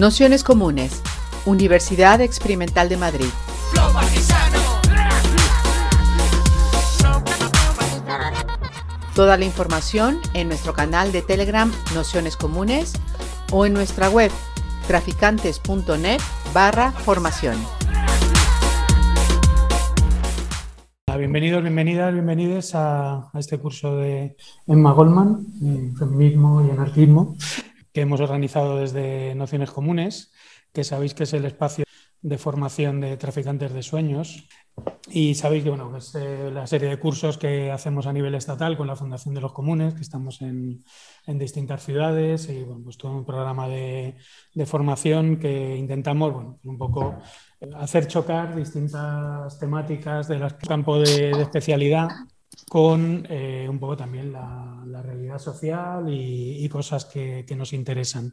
Nociones Comunes, Universidad Experimental de Madrid. Toda la información en nuestro canal de Telegram Nociones Comunes o en nuestra web traficantes.net barra formación. Bienvenidos, bienvenidas, bienvenidos a, este curso de Emma Goldman, feminismo y anarquismo, que hemos organizado desde Nociones Comunes, que sabéis que es el espacio de formación de traficantes de sueños. Y sabéis que bueno, es eh, la serie de cursos que hacemos a nivel estatal con la Fundación de los Comunes, que estamos en, en distintas ciudades y bueno, pues todo un programa de, de formación que intentamos bueno, un poco hacer chocar distintas temáticas del campo de, de especialidad con eh, un poco también la, realidad social y, cosas que, nos interesan.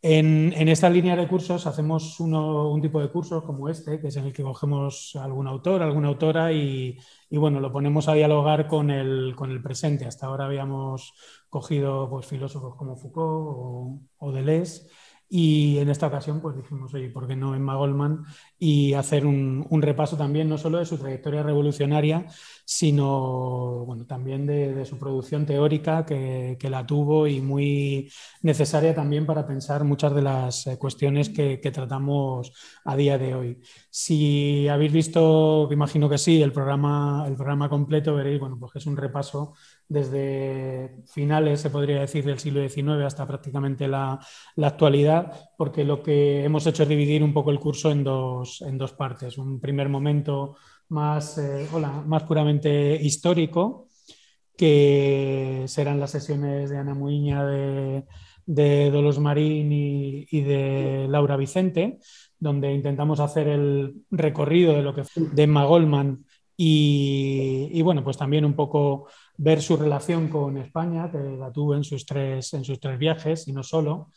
En, en, esta línea de cursos hacemos uno, un tipo de cursos como este, que es en el que cogemos algún autor, alguna autora y, y bueno, lo ponemos a dialogar con el, con el, presente. Hasta ahora habíamos cogido pues, filósofos como Foucault o, o Deleuze y en esta ocasión, pues dijimos, oye, ¿por qué no Emma Goldman? Y hacer un, un repaso también, no solo de su trayectoria revolucionaria, sino bueno, también de, su producción teórica que, que, la tuvo y muy necesaria también para pensar muchas de las eh, cuestiones que, que, tratamos a día de hoy. Si habéis visto, imagino que sí, el programa, el programa completo, veréis bueno, pues es un repaso desde finales, se podría decir, del siglo XIX hasta prácticamente la, actualidad, porque lo que hemos hecho es dividir un poco el curso en dos, en dos partes. Un primer momento más, eh, hola, más puramente histórico, que serán las sesiones de Ana Muiña, de, de Dolos Marín y, y, de Laura Vicente, donde intentamos hacer el recorrido de lo que fue de Emma Goldman y, y, bueno, pues también un poco ver su relación con España, que la tuvo en sus tres, en sus tres viajes y no solo.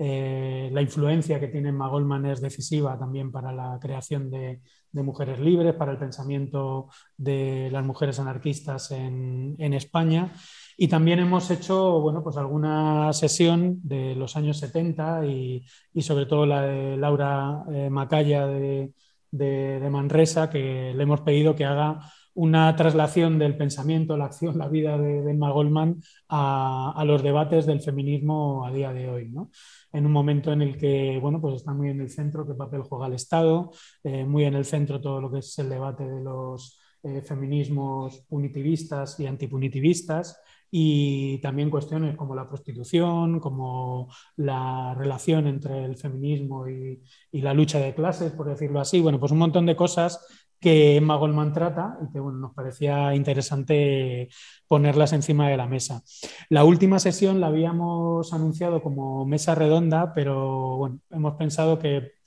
Eh, la influencia que tiene Emma Goldman es decisiva también para la creación de, mujeres libres, para el pensamiento de las mujeres anarquistas en, en, España. Y también hemos hecho bueno, pues alguna sesión de los años 70 y, y sobre todo la de Laura eh, Macaya de, de Manresa, que le hemos pedido que haga una traslación del pensamiento, la acción, la vida de, Emma Goldman a, a, los debates del feminismo a día de hoy. ¿no? En un momento en el que bueno, pues está muy en el centro qué papel juega el Estado, eh, muy en el centro todo lo que es el debate de los eh, feminismos punitivistas y antipunitivistas y también cuestiones como la prostitución, como la relación entre el feminismo y, y, la lucha de clases, por decirlo así. Bueno, pues un montón de cosas que Emma trata y que bueno, nos parecía interesante ponerlas encima de la mesa. La última sesión la habíamos anunciado como mesa redonda, pero bueno, hemos pensado que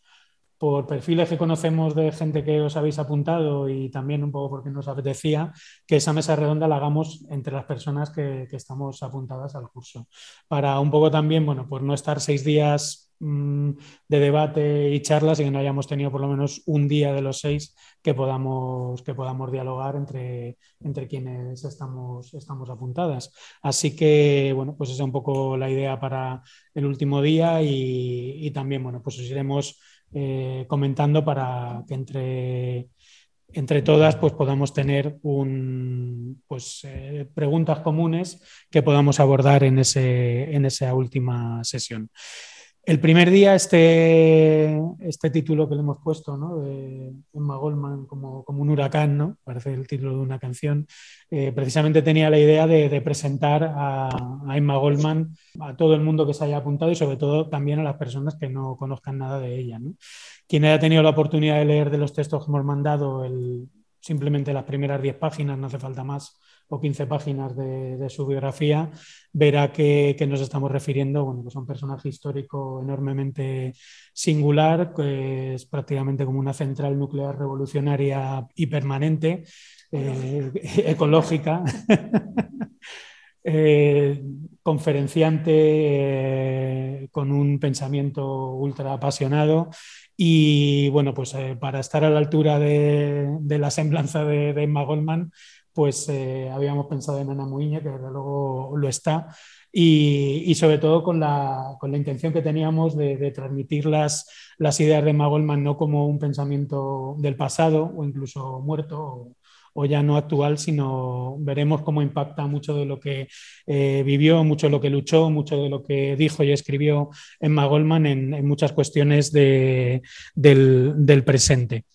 por perfiles que conocemos de gente que os habéis apuntado y también un poco porque nos apetecía, que esa mesa redonda la hagamos entre las personas que, que estamos apuntadas al curso. Para un poco también, bueno, pues no estar seis días mmm, de debate y charlas y que no hayamos tenido por lo menos un día de los seis que podamos, que podamos dialogar entre, entre quienes estamos, estamos apuntadas. Así que, bueno, pues esa es un poco la idea para el último día y, y también, bueno, pues os iremos eh, comentando para que entre, entre todas pues podamos tener un, pues, eh, preguntas comunes que podamos abordar en, ese, en esa última sesión. El primer día, este, este título que le hemos puesto, ¿no? Emma Goldman como, como, un huracán, ¿no? parece el título de una canción, eh, precisamente tenía la idea de, presentar a, a, Emma Goldman a todo el mundo que se haya apuntado y sobre todo también a las personas que no conozcan nada de ella. ¿no? Quien haya tenido la oportunidad de leer de los textos que hemos mandado, el, simplemente las primeras 10 páginas, no hace falta más, o 15 páginas de, su biografía, verá que, nos estamos refiriendo bueno, pues a un personaje histórico enormemente singular, que es prácticamente como una central nuclear revolucionaria y permanente, eh, ecológica. eh, conferenciante eh, con un pensamiento ultra apasionado y bueno, pues para estar a la altura de, la semblanza de Emma Goldman, pues eh, habíamos pensado en Ana Muiña, que desde luego lo está, y, sobre todo con la, con la, intención que teníamos de, transmitir las, las, ideas de Magolman no como un pensamiento del pasado o incluso muerto o, ya no actual, sino veremos cómo impacta mucho de lo que eh, vivió, mucho de lo que luchó, mucho de lo que dijo y escribió en Magolman en, muchas cuestiones de, del, del presente.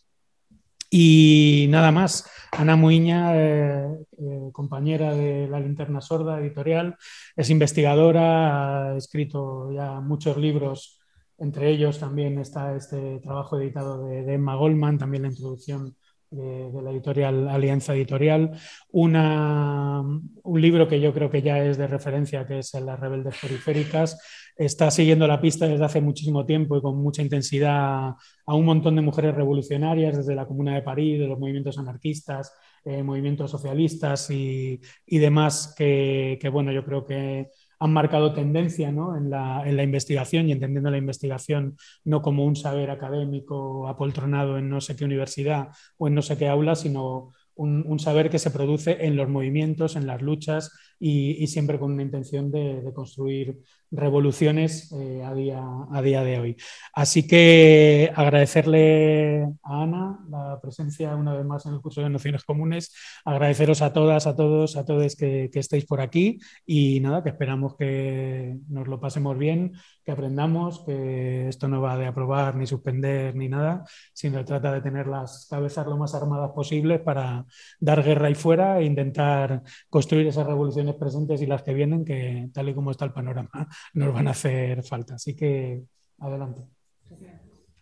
Y nada más, Ana Muiña, eh, eh, compañera de La Linterna Sorda editorial, es investigadora, ha escrito ya muchos libros, entre ellos también está este trabajo editado de, Emma Goldman, también la introducción de, la editorial Alianza Editorial, una, un libro que yo creo que ya es de referencia, que es Las Rebeldes Periféricas, está siguiendo la pista desde hace muchísimo tiempo y con mucha intensidad a un montón de mujeres revolucionarias, desde la Comuna de París, de los movimientos anarquistas, eh, movimientos socialistas y, demás, que, bueno, yo creo que han marcado tendencia en, la, en, la, investigación y entendiendo la investigación no como un saber académico apoltronado en no sé qué universidad o en no sé qué aula, sino un, saber que se produce en los movimientos, en las luchas y, siempre con una intención de, construir revoluciones eh, a, día, a día de hoy. Así que agradecerle a Ana la presencia una vez más en el curso de Nociones Comunes, agradeceros a todas, a todos, a todos que, que estéis por aquí y nada, que esperamos que nos lo pasemos bien, que aprendamos, que esto no va de aprobar ni suspender ni nada, sino trata de tener las cabezas lo más armadas posibles para dar guerra ahí fuera e intentar construir esas revoluciones presentes y las que vienen, que tal y como está el panorama, nos van a hacer falta. Así que adelante.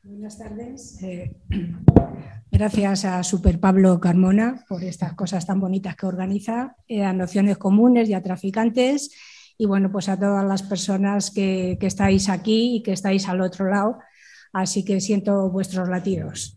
Buenas tardes. Eh, gracias a Super Pablo Carmona por estas cosas tan bonitas que organiza, eh, a Nociones Comunes y a Traficantes, y bueno, pues a todas las personas que, estáis aquí y que estáis al otro lado. Así que siento vuestros latidos.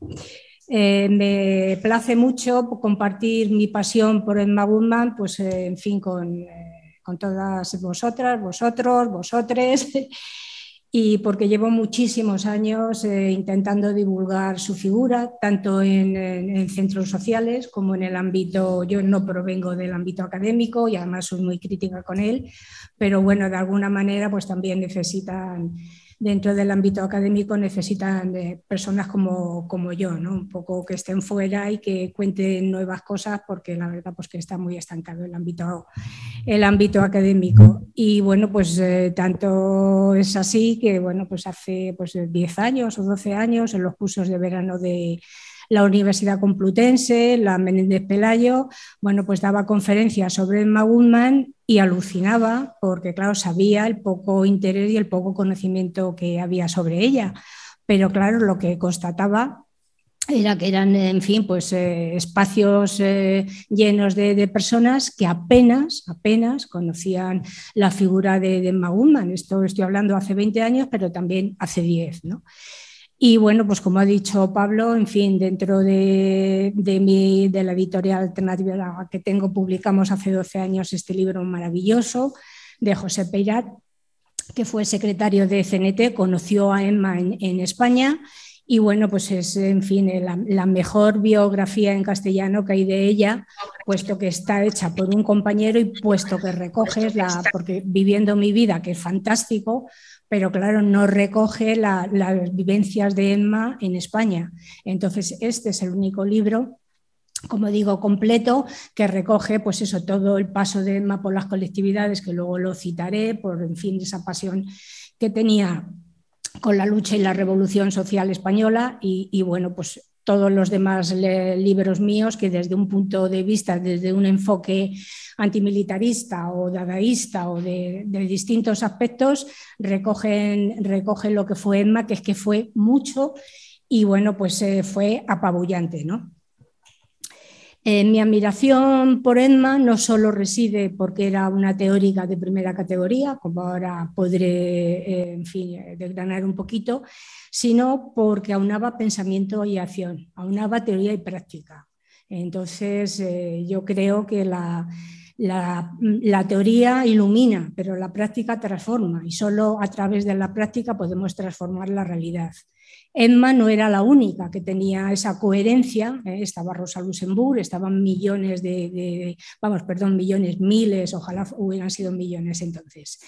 Eh, me place mucho compartir mi pasión por Emma Goodman, pues eh, en fin, con, eh, con, todas vosotras, vosotros, vosotres, y porque llevo muchísimos años intentando divulgar su figura, tanto en, en, centros sociales como en el ámbito, yo no provengo del ámbito académico y además soy muy crítica con él, pero bueno, de alguna manera pues también necesitan dentro del ámbito académico necesitan personas como, como yo, ¿no? un poco que estén fuera y que cuenten nuevas cosas porque la verdad pues que está muy estancado el ámbito, el ámbito académico. Y bueno, pues eh, tanto es así que bueno, pues hace pues, 10 años o 12 años en los cursos de verano de la Universidad Complutense, la Menéndez Pelayo, bueno, pues daba conferencias sobre Emma Goodman y alucinaba porque, claro, sabía el poco interés y el poco conocimiento que había sobre ella. Pero, claro, lo que constataba era que eran, en fin, pues eh, espacios eh, llenos de, personas que apenas, apenas conocían la figura de, de Emma Goodman. Esto estoy hablando hace 20 años, pero también hace 10, ¿no? Y bueno, pues como ha dicho Pablo, en fin, dentro de, mi, de la editorial alternativa que tengo, publicamos hace 12 años este libro maravilloso de José Peirat, que fue secretario de CNT, conoció a Emma en, España y bueno, pues es, en fin, la, mejor biografía en castellano que hay de ella, puesto que está hecha por un compañero y puesto que recoges la, porque viviendo mi vida, que es fantástico, pero claro, no recoge las vivencias de Emma en España. Entonces, este es el único libro como digo, completo, que recoge pues eso, todo el paso de Emma por las colectividades, que luego lo citaré, por en fin, esa pasión que tenía con la lucha y la revolución social española y, y bueno, pues todos los demás libros míos que desde un punto de vista, desde un enfoque antimilitarista o dadaísta o de, distintos aspectos, recogen, recogen, lo que fue Emma, que es que fue mucho y bueno, pues eh, fue apabullante, ¿no? Eh, mi admiración por Emma no solo reside porque era una teórica de primera categoría, como ahora podré, eh, en fin, desgranar un poquito, sino porque aunaba pensamiento y acción, aunaba teoría y práctica. Entonces, eh, yo creo que la, teoría ilumina, pero la práctica transforma y solo a través de la práctica podemos transformar la realidad. Emma no era la única que tenía esa coherencia, ¿eh? estaba Rosa Luxemburg, estaban millones de, vamos, perdón, millones, miles, ojalá hubieran sido millones entonces.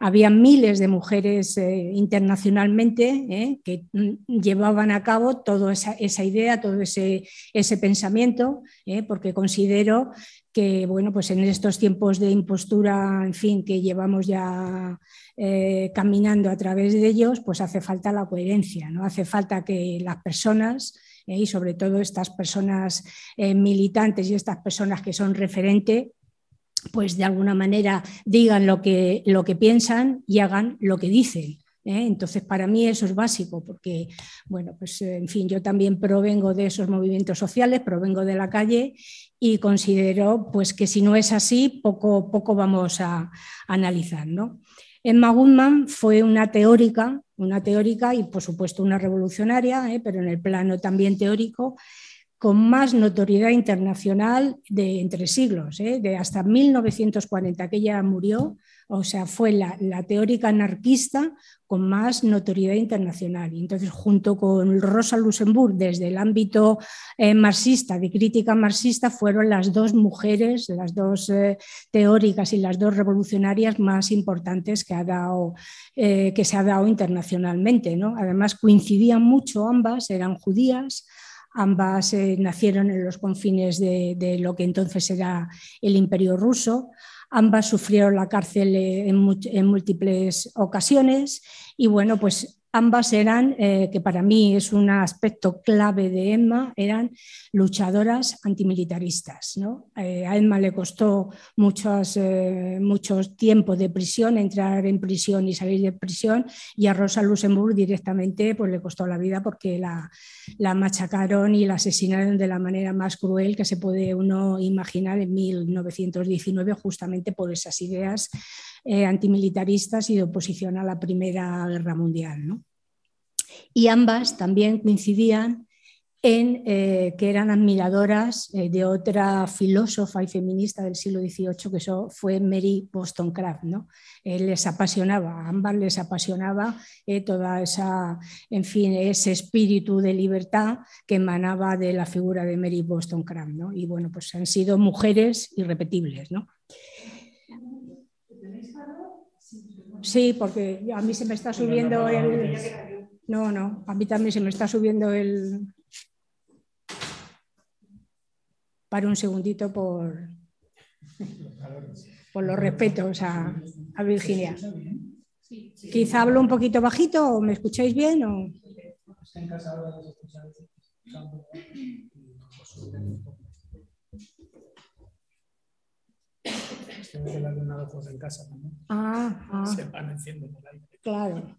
Había miles de mujeres eh, internacionalmente ¿eh? que mm, llevaban a cabo toda esa, idea, todo ese, ese pensamiento, porque considero que bueno, pues en estos tiempos de impostura, en fin, que llevamos ya eh, caminando a través de ellos, pues hace falta la coherencia, ¿no? Hace falta que las personas, eh, y sobre todo estas personas eh, militantes y estas personas que son referente, pues de alguna manera digan lo que, lo que piensan y hagan lo que dicen. Entonces, para mí eso es básico, porque, bueno, pues en fin, yo también provengo de esos movimientos sociales, provengo de la calle y considero pues, que si no es así, poco, poco vamos a, analizar. ¿no? Emma Goodman fue una teórica, una teórica y por supuesto una revolucionaria, ¿eh? pero en el plano también teórico, con más notoriedad internacional de entre siglos, ¿eh? de hasta 1940 que ella murió, o sea, fue la, teórica anarquista con más notoriedad internacional. Y entonces, junto con Rosa Luxemburg, desde el ámbito eh, marxista, de crítica marxista, fueron las dos mujeres, las dos eh, teóricas y las dos revolucionarias más importantes que, ha dado, eh, que se ha dado internacionalmente. Además, coincidían mucho ambas, eran judías. Ambas nacieron en los confines de lo que entonces era el imperio ruso. Ambas sufrieron la cárcel en, múltiples ocasiones. Y bueno, pues ambas eran, eh, que para mí es un aspecto clave de Emma, eran luchadoras antimilitaristas. Eh, a Emma le costó muchos, eh, tiempo de prisión, entrar en prisión y salir de prisión, y a Rosa Luxemburg directamente pues, le costó la vida porque la, la machacaron y la asesinaron de la manera más cruel que se puede uno imaginar en 1919, justamente por esas ideas eh, antimilitaristas y de oposición a la Primera Guerra Mundial. Y ambas también coincidían en eh, que eran admiradoras eh, de otra filósofa y feminista del siglo XVIII, que eso fue Mary Wollstonecraft. ¿no? les apasionaba, a ambas les apasionaba toda esa, en fin, ese espíritu de libertad que emanaba de la figura de Mary Wollstonecraft. ¿no? Y bueno, pues han sido mujeres irrepetibles. ¿no? Sí, porque a mí se me está subiendo el... No, no, a mí también se me está subiendo el... Para un segundito por, por los respetos a, a Virginia. Quizá hablo un poquito bajito o me escucháis bien o... que el alumnado juega en casa también. Ah, ah. Se van enciendo por ahí. Claro.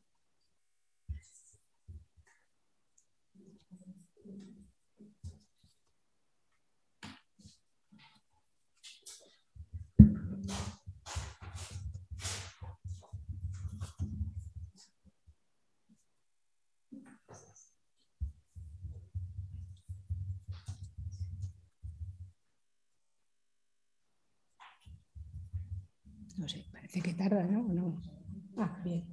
No que tarda, ¿no? Ah, bien,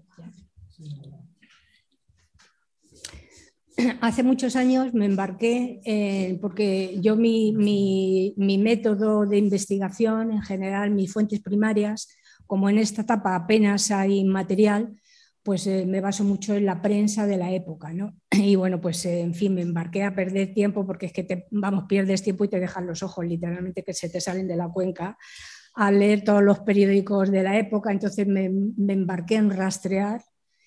Hace muchos años me embarqué, porque yo mi, método de investigación, en general, mis fuentes primarias, como en esta etapa apenas hay material, pues eh, me baso mucho en la prensa de la época, ¿no? Y bueno, pues eh, en fin, me embarqué a perder tiempo porque es que vamos, pierdes tiempo y te dejan los ojos literalmente que se te salen de la cuenca a leer todos los periódicos de la época, entonces me, embarqué en rastrear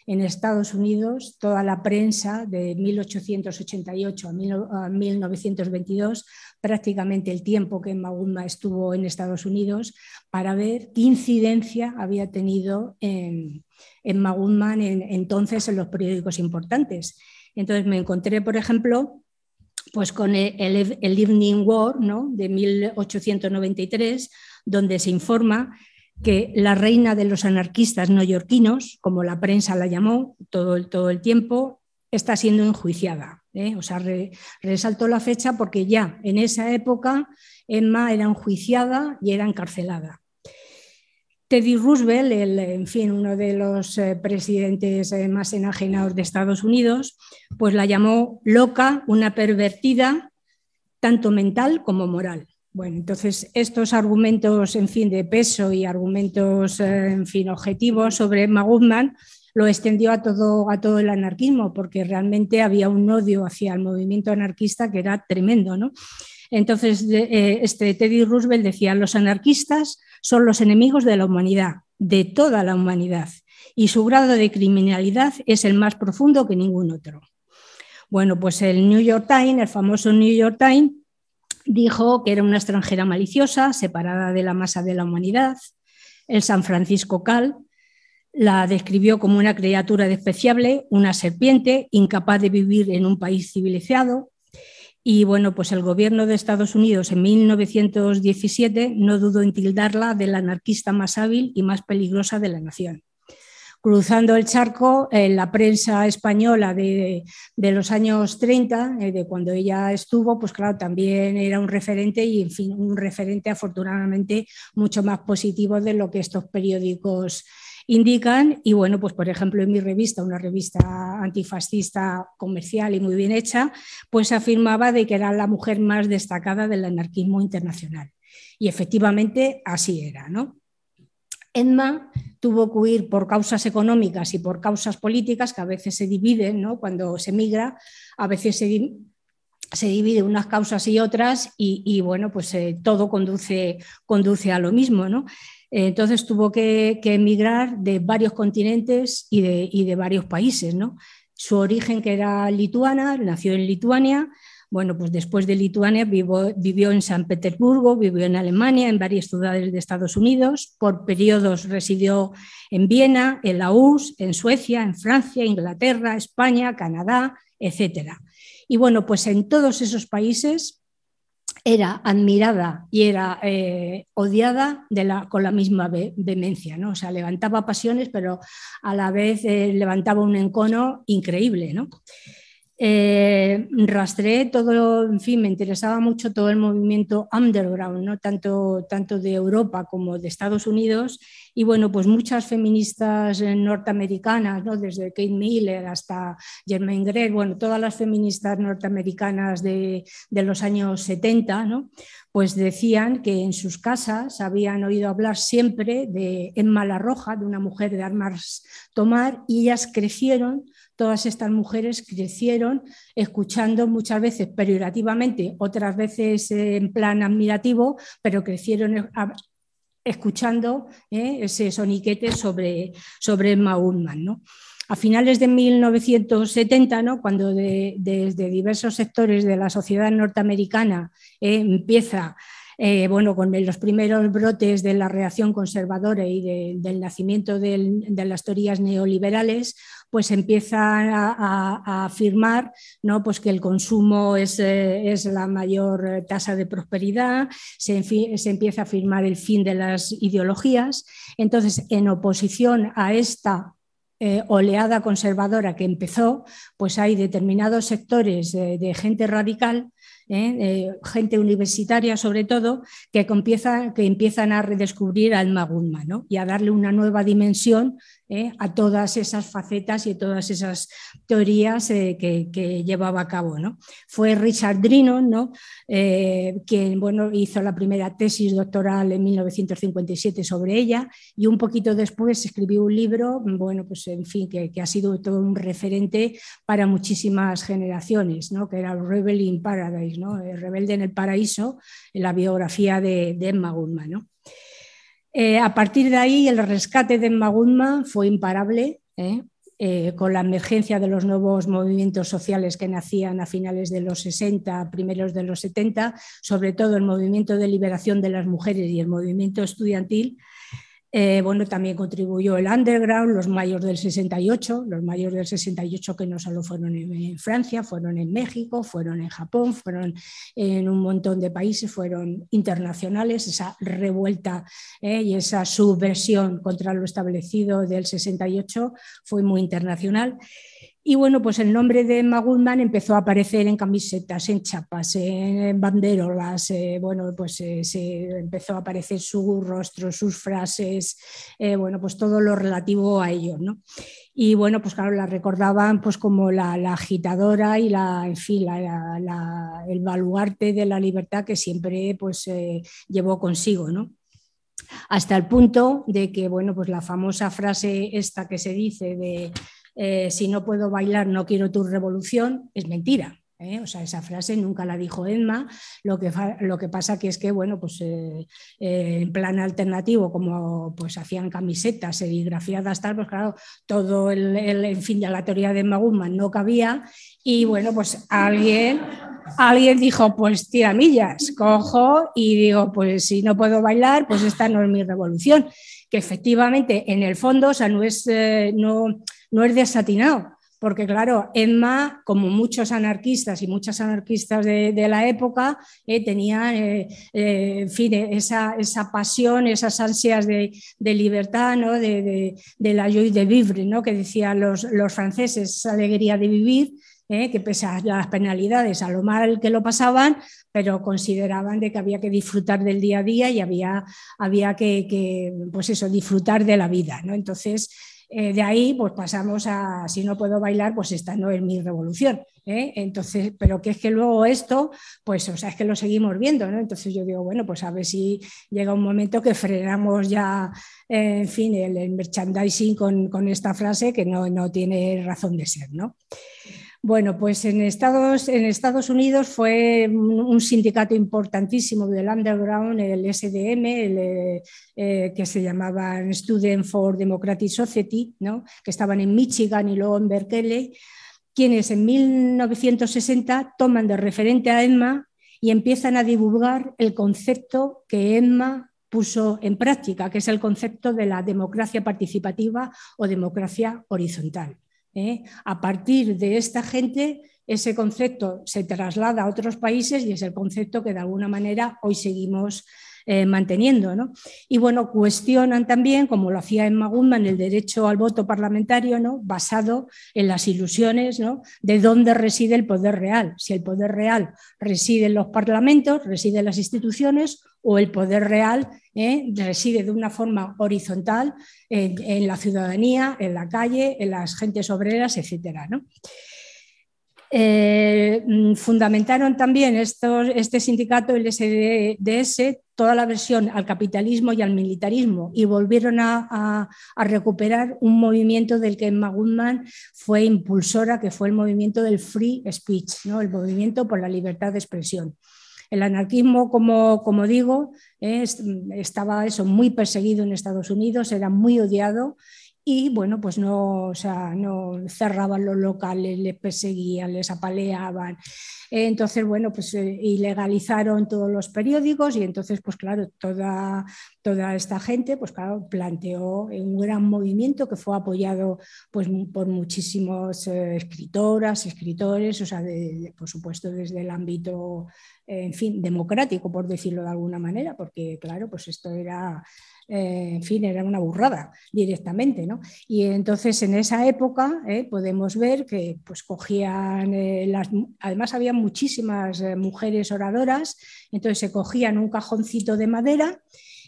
en Estados Unidos toda la prensa de 1888 a, 1922, prácticamente el tiempo que Maguma estuvo en Estados Unidos, para ver qué incidencia había tenido en, en en, entonces en los periódicos importantes. Entonces me encontré, por ejemplo, pues con el, Evening War ¿no? de 1893, donde se informa que la reina de los anarquistas neoyorquinos, como la prensa la llamó todo el, todo el tiempo, está siendo enjuiciada. ¿eh? O sea, resaltó la fecha porque ya en esa época Emma era enjuiciada y era encarcelada. Teddy Roosevelt, el, en fin, uno de los eh, presidentes eh, más enajenados de Estados Unidos, pues la llamó loca, una pervertida, tanto mental como moral. Bueno, entonces estos argumentos, en fin, de peso y argumentos, eh, en fin, objetivos sobre Emma Goodman lo extendió a todo, a todo el anarquismo, porque realmente había un odio hacia el movimiento anarquista que era tremendo, ¿no? Entonces, este Teddy Roosevelt decía, los anarquistas son los enemigos de la humanidad, de toda la humanidad, y su grado de criminalidad es el más profundo que ningún otro. Bueno, pues el New York Times, el famoso New York Times, dijo que era una extranjera maliciosa, separada de la masa de la humanidad. El San Francisco Cal la describió como una criatura despreciable, una serpiente, incapaz de vivir en un país civilizado. Y bueno, pues el gobierno de Estados Unidos en 1917 no dudó en tildarla de la anarquista más hábil y más peligrosa de la nación. Cruzando el charco, en la prensa española de, los años 30, eh, de cuando ella estuvo, pues claro, también era un referente y, en fin, un referente afortunadamente mucho más positivo de lo que estos periódicos indican, y bueno, pues por ejemplo en mi revista, una revista antifascista comercial y muy bien hecha, pues afirmaba de que era la mujer más destacada del anarquismo internacional. Y efectivamente así era, ¿no? Edma tuvo que huir por causas económicas y por causas políticas que a veces se dividen, ¿no? Cuando se migra, a veces se, se divide unas causas y otras y, bueno, pues eh, todo conduce, conduce a lo mismo, ¿no? Entonces tuvo que, emigrar de varios continentes y de, varios países. ¿no? Su origen, que era lituana, nació en Lituania. Bueno, pues después de Lituania vivió, en San Petersburgo, vivió en Alemania, en varias ciudades de Estados Unidos. Por periodos residió en Viena, en la URSS, en Suecia, en Francia, Inglaterra, España, Canadá, etc. Y bueno, pues en todos esos países era admirada y era eh, odiada con la misma vehemencia, ¿no? O sea, levantaba pasiones, pero a la vez eh, levantaba un encono increíble, ¿no? Eh, rastreé todo, en fin, me interesaba mucho todo el movimiento underground, ¿no? tanto, tanto de Europa como de Estados Unidos. Y bueno, pues muchas feministas eh, norteamericanas, ¿no? desde Kate Miller hasta Germaine Greer, bueno, todas las feministas norteamericanas de, de los años 70, ¿no? pues decían que en sus casas habían oído hablar siempre de Emma la Roja, de una mujer de armas tomar, y ellas crecieron todas estas mujeres crecieron escuchando muchas veces peyorativamente, otras veces en plan admirativo, pero crecieron escuchando ¿eh? ese soniquete sobre, sobre ¿no? A finales de 1970, ¿no? cuando desde diversos sectores de la sociedad norteamericana eh, empieza eh, bueno, con los primeros brotes de la reacción conservadora y del nacimiento de las teorías neoliberales, pues empieza a, afirmar ¿no? pues que el consumo es, eh, la mayor tasa de prosperidad, se, se, empieza a afirmar el fin de las ideologías. Entonces, en oposición a esta eh, oleada conservadora que empezó, pues hay determinados sectores de gente radical ¿eh? gente universitaria sobre todo, que, que empiezan a redescubrir al Magumma y a darle una nueva dimensión ¿eh? a todas esas facetas y a todas esas teorías eh, que, llevaba a cabo. ¿no? Fue Richard Drinon ¿no? quien bueno, hizo la primera tesis doctoral en 1957 sobre ella y un poquito después escribió un libro, bueno, pues en fin, que, ha sido todo un referente para muchísimas generaciones, ¿no? que era Rebel in Paradise eh, Rebelde en el Paraíso, en la biografía de, Emma Goodman. Eh, a partir de ahí, el rescate de Emma Goodman fue imparable. ¿eh? con la emergencia de los nuevos movimientos sociales que nacían a finales de los 60, primeros de los 70, sobre todo el movimiento de liberación de las mujeres y el movimiento estudiantil, eh, bueno, también contribuyó el underground, los mayores del 68, los mayores del 68 que no solo fueron en, Francia, fueron en México, fueron en Japón, fueron en un montón de países, fueron internacionales, esa revuelta eh, y esa subversión contra lo establecido del 68 fue muy internacional. Y bueno, pues el nombre de Emma empezó a aparecer en camisetas, en chapas, en banderolas, eh, bueno, pues eh, se empezó a aparecer su rostro, sus frases, eh, bueno, pues todo lo relativo a ello, ¿no? Y bueno, pues claro, la recordaban pues como la, agitadora y la, en fin, el baluarte de la libertad que siempre pues llevó consigo, ¿no? Hasta el punto de que, bueno, pues la famosa frase esta que se dice de eh, si no puedo bailar, no quiero tu revolución, es mentira. ¿eh? O sea, esa frase nunca la dijo Emma. Lo que, lo que pasa que es que, bueno, pues eh, en plan alternativo, como pues hacían camisetas serigrafiadas, tal, pues claro, todo el, en fin, de la teoría de Emma no cabía. Y bueno, pues alguien, alguien dijo, pues tiramillas, cojo y digo, pues si no puedo bailar, pues esta no es mi revolución. Que efectivamente, en el fondo, o sea, no es, no, no es desatinado, porque claro, Emma, como muchos anarquistas y muchas anarquistas de, la época, eh, tenía eh, eh, esa, pasión, esas ansias de, libertad, ¿no? de, la joie de vivre, ¿no? que decían los, franceses, esa alegría de vivir, que pese a las penalidades, a lo mal que lo pasaban, pero consideraban de que había que disfrutar del día a día y había, había que, que pues eso, disfrutar de la vida. ¿no? Entonces, eh, de ahí pues pasamos a, si no puedo bailar, pues esta no es mi revolución. ¿eh? Entonces, pero que es que luego esto, pues, o sea, es que lo seguimos viendo, ¿no? Entonces yo digo, bueno, pues a ver si llega un momento que frenamos ya, eh, en fin, el, merchandising con, con, esta frase que no, no tiene razón de ser, ¿no? Bueno, pues en Estados, en Estados Unidos fue un sindicato importantísimo del underground, el SDM, el, eh, que se llamaba Student for Democratic Society, ¿no? que estaban en Michigan y luego en Berkeley, quienes en 1960 toman de referente a Emma y empiezan a divulgar el concepto que Emma puso en práctica, que es el concepto de la democracia participativa o democracia horizontal. ¿Eh? A partir de esta gente, ese concepto se traslada a otros países y es el concepto que de alguna manera hoy seguimos eh, manteniendo. ¿no? Y bueno, cuestionan también, como lo hacía Emma Goodman, el derecho al voto parlamentario, ¿no? basado en las ilusiones ¿no? de dónde reside el poder real. Si el poder real reside en los parlamentos, reside en las instituciones, o el poder real ¿eh? reside de una forma horizontal en, la ciudadanía, en la calle, en las gentes obreras, etc. Eh, fundamentaron también este sindicato, el SDS, toda la versión al capitalismo y al militarismo y volvieron a, recuperar un movimiento del que Emma Goodman fue impulsora, que fue el movimiento del free speech, ¿no? el movimiento por la libertad de expresión. El anarquismo, como, como digo, estaba eso, muy perseguido en Estados Unidos, era muy odiado y bueno, pues no, o sea, no cerraban los locales, les perseguían, les apaleaban. Entonces, bueno, pues eh, ilegalizaron todos los periódicos y entonces, pues claro, toda, toda esta gente, pues claro, planteó un gran movimiento que fue apoyado pues, por muchísimos eh, escritoras, escritores, o sea, por supuesto desde el ámbito, en fin, democrático, por decirlo de alguna manera, porque claro, pues esto era eh, en fin, era una burrada directamente. ¿no? Y entonces en esa época eh, podemos ver que pues, cogían, eh, las, además había muchísimas mujeres oradoras, entonces se cogían un cajoncito de madera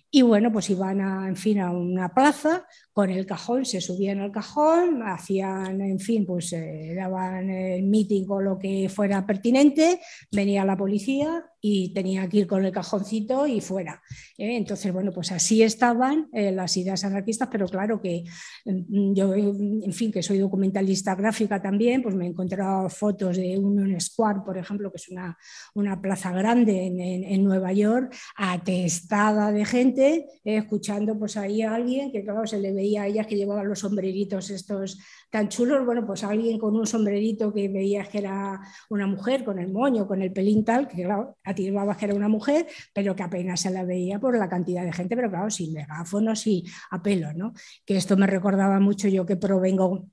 y bueno, pues iban a, en fin, a una plaza con el cajón, se subían al cajón, hacían, en fin, pues daban el meeting o lo que fuera pertinente, venía la policía y tenía que ir con el cajoncito y fuera. ¿eh? Entonces, bueno, pues así estaban eh, las ideas anarquistas, pero claro que mm, yo, en fin, que soy documentalista gráfica también, pues me he encontrado fotos de Union Square, por ejemplo, que es una, una plaza grande en, en, Nueva York, atestada de gente, eh, escuchando pues ahí a alguien que, claro, se le veía a ellas que llevaban los sombreritos estos tan chulos, bueno, pues alguien con un sombrerito que veías que era una mujer, con el moño, con el pelín tal, que claro, atirabas que era una mujer, pero que apenas se la veía por la cantidad de gente, pero claro, sin megáfonos y a pelo, ¿no? Que esto me recordaba mucho yo que provengo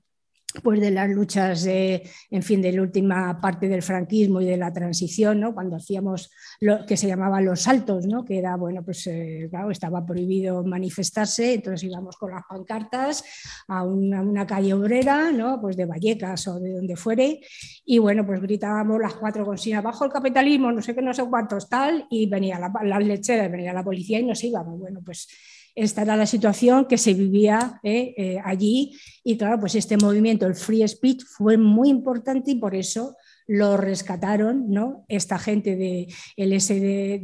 pues de las luchas, de, en fin, de la última parte del franquismo y de la transición, ¿no? cuando hacíamos lo que se llamaban los saltos, ¿no? que era, bueno, pues eh, claro, estaba prohibido manifestarse, entonces íbamos con las pancartas a una, una, calle obrera, ¿no? pues de Vallecas o de donde fuere, y bueno, pues gritábamos las cuatro consignas, bajo el capitalismo, no sé qué, no sé cuántos, tal, y venía la, la lechera, venía la policía y nos íbamos. Bueno, pues esta era la situación que se vivía eh, eh, allí. Y claro, pues este movimiento, el free speech, fue muy importante y por eso lo rescataron ¿no? esta gente del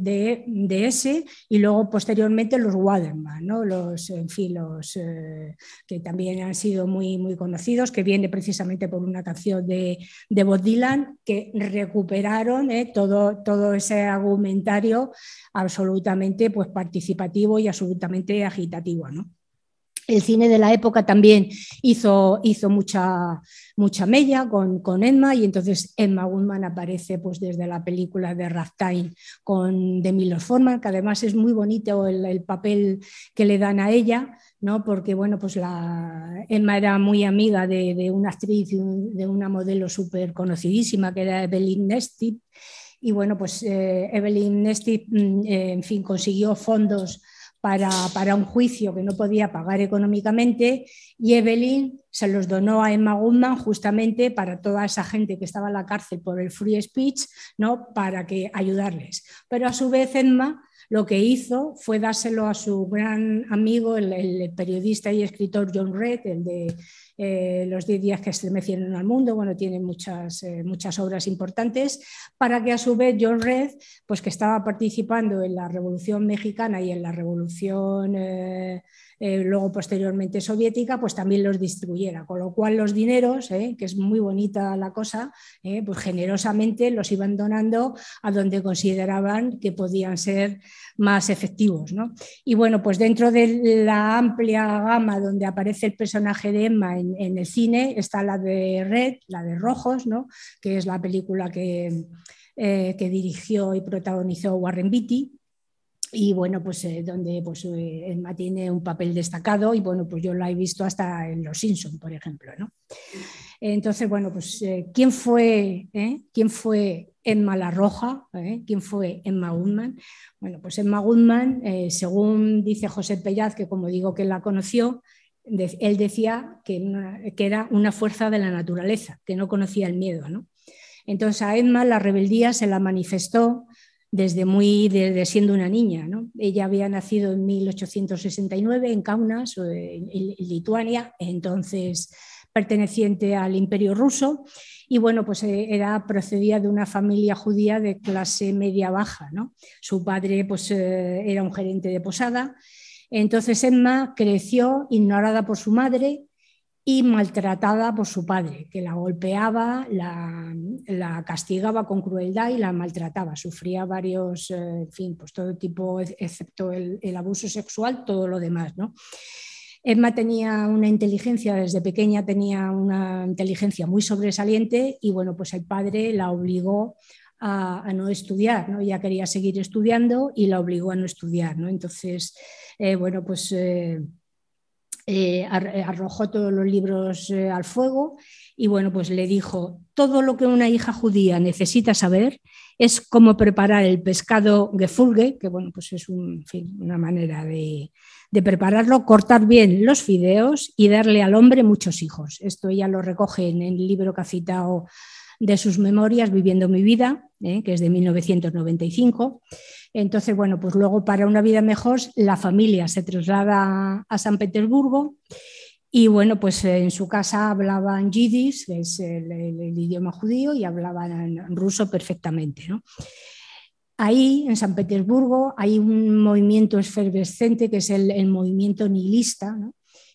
de y luego posteriormente los Waterman, ¿no? los, en eh, que también han sido muy, muy conocidos, que viene precisamente por una canción de, de Bob Dylan, que recuperaron ¿eh? todo, todo ese argumentario absolutamente pues, participativo y absolutamente agitativo. ¿no? El cine de la época también hizo, hizo mucha, mucha mella con, con, Emma y entonces Emma Goodman aparece pues, desde la película de Ragtime con de Milos Forman, que además es muy bonito el, papel que le dan a ella, ¿no? porque bueno, pues la, Emma era muy amiga de, una actriz, de una modelo súper conocidísima que era Evelyn Nesti y bueno, pues eh, Evelyn Nesti, mm, eh, en fin, consiguió fondos para, un juicio que no podía pagar económicamente y Evelyn se los donó a Emma Goodman justamente para toda esa gente que estaba en la cárcel por el free speech, ¿no? para que ayudarles. Pero a su vez Emma lo que hizo fue dárselo a su gran amigo, el, periodista y escritor John Red, el de eh, Los 10 días que estremecieron al mundo, bueno, tiene muchas, eh, muchas obras importantes, para que a su vez John Red, pues que estaba participando en la Revolución Mexicana y en la Revolución... Eh, eh, luego posteriormente soviética, pues también los distribuyera. Con lo cual los dineros, eh, que es muy bonita la cosa, eh, pues generosamente los iban donando a donde consideraban que podían ser más efectivos. Y bueno, pues dentro de la amplia gama donde aparece el personaje de Emma en, el cine está la de Red, la de Rojos, ¿no? que es la película que, que dirigió y protagonizó Warren Beatty y bueno, pues eh, donde pues, eh, Emma tiene un papel destacado y bueno, pues yo la he visto hasta en Los Simpson, por ejemplo, ¿no? Entonces, bueno, pues eh, ¿quién fue, ¿quién fue Emma La Roja? ¿Quién fue Emma Goodman? Bueno, pues Emma Goodman, según dice José Pellaz, que como digo que la conoció, él decía que, que, era una fuerza de la naturaleza, que no conocía el miedo, ¿no? Entonces a Emma la rebeldía se la manifestó desde muy desde siendo una niña. ¿no? Ella había nacido en 1869 en Kaunas, en, Lituania, entonces perteneciente al Imperio ruso y bueno, pues eh, era procedía de una familia judía de clase media baja, ¿no? Su padre pues eh, era un gerente de posada. Entonces Emma creció ignorada por su madre, y maltratada por su padre, que la golpeaba, la, castigaba con crueldad y la maltrataba. Sufría varios, eh, en fin, pues todo tipo, excepto el, abuso sexual, todo lo demás, ¿no? Emma tenía una inteligencia, desde pequeña tenía una inteligencia muy sobresaliente y bueno, pues el padre la obligó a, no estudiar, ¿no? Ella quería seguir estudiando y la obligó a no estudiar, ¿no? Entonces, eh, bueno, pues... Eh, eh, arrojó todos los libros eh, al fuego y bueno, pues le dijo, todo lo que una hija judía necesita saber es cómo preparar el pescado gefulge, que bueno, pues es una manera de, prepararlo, cortar bien los fideos y darle al hombre muchos hijos. Esto ella lo recoge en el libro que ha citado de sus memorias, Viviendo mi vida, eh, que es de 1995. Entonces, bueno, pues luego para una vida mejor la familia se traslada a San Petersburgo y bueno, pues en su casa hablaban yiddish, que es el, idioma judío, y hablaban ruso perfectamente. Ahí, en San Petersburgo, hay un movimiento efervescente que es el, movimiento nihilista,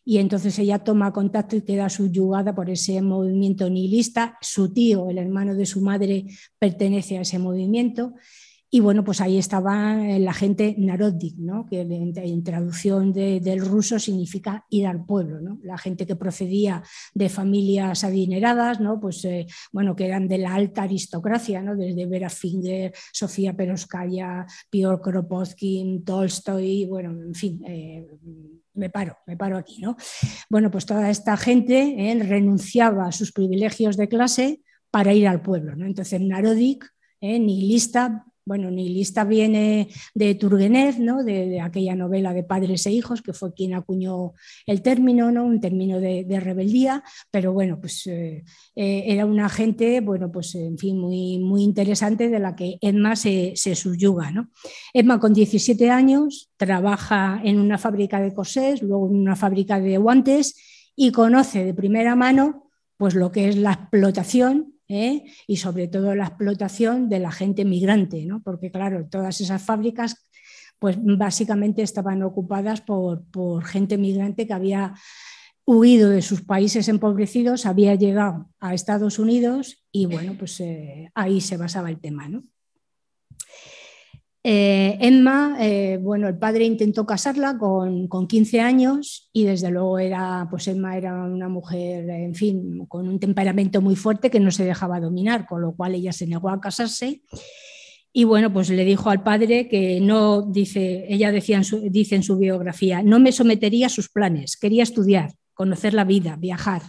y entonces ella toma contacto y queda subyugada por ese movimiento nihilista. Su tío, el hermano de su madre, pertenece a ese movimiento y bueno, pues ahí estaba eh, la gente narodik, ¿no? que en, traducción del ruso significa ir al pueblo. ¿no? La gente que procedía de familias adineradas, ¿no? pues, eh, bueno, que eran de la alta aristocracia, ¿no? desde Vera Finger, Sofía Peroskaya, Piotr Kropotkin, Tolstoy, bueno, en fin. Eh, me paro, me paro aquí, ¿no? Bueno, pues toda esta gente renunciaba a sus privilegios de clase para ir al pueblo, ¿no? Entonces Narodik, ¿eh? nihilista, bueno, nihilista viene de Turgenev, ¿no? de, aquella novela de padres e hijos, que fue quien acuñó el término, ¿no? un término de, rebeldía, pero bueno, pues eh, eh, era una gente, bueno, pues en fin, muy, muy interesante de la que Edma se, subyuga. ¿no? Edma con 17 años trabaja en una fábrica de corsés, luego en una fábrica de guantes y conoce de primera mano pues lo que es la explotación ¿eh? y sobre todo la explotación de la gente migrante, ¿no? porque claro, todas esas fábricas pues básicamente estaban ocupadas por, gente migrante que había huido de sus países empobrecidos, había llegado a Estados Unidos y bueno, pues eh, ahí se basaba el tema. ¿no? Eh, Emma, eh, bueno, el padre intentó casarla con, 15 años y desde luego era, pues Emma era una mujer, en fin, con un temperamento muy fuerte que no se dejaba dominar, con lo cual ella se negó a casarse. Y bueno, pues le dijo al padre que no, dice, ella decía dice en su biografía, no me sometería a sus planes, quería estudiar, conocer la vida, viajar.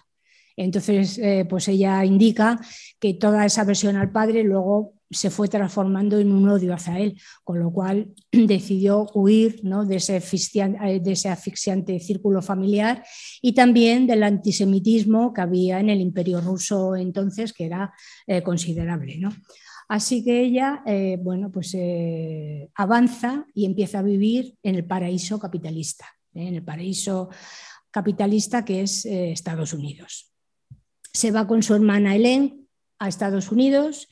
Entonces, eh, pues ella indica que toda esa versión al padre luego se fue transformando en un odio hacia él, con lo cual decidió huir de, ese eh, de, ese asfixiante círculo familiar y también del antisemitismo que había en el imperio ruso entonces, que era eh, considerable. Así que ella, bueno, pues avanza y empieza a vivir en el paraíso capitalista, en el paraíso capitalista que es Estados Unidos. Se va con su hermana Helen a Estados Unidos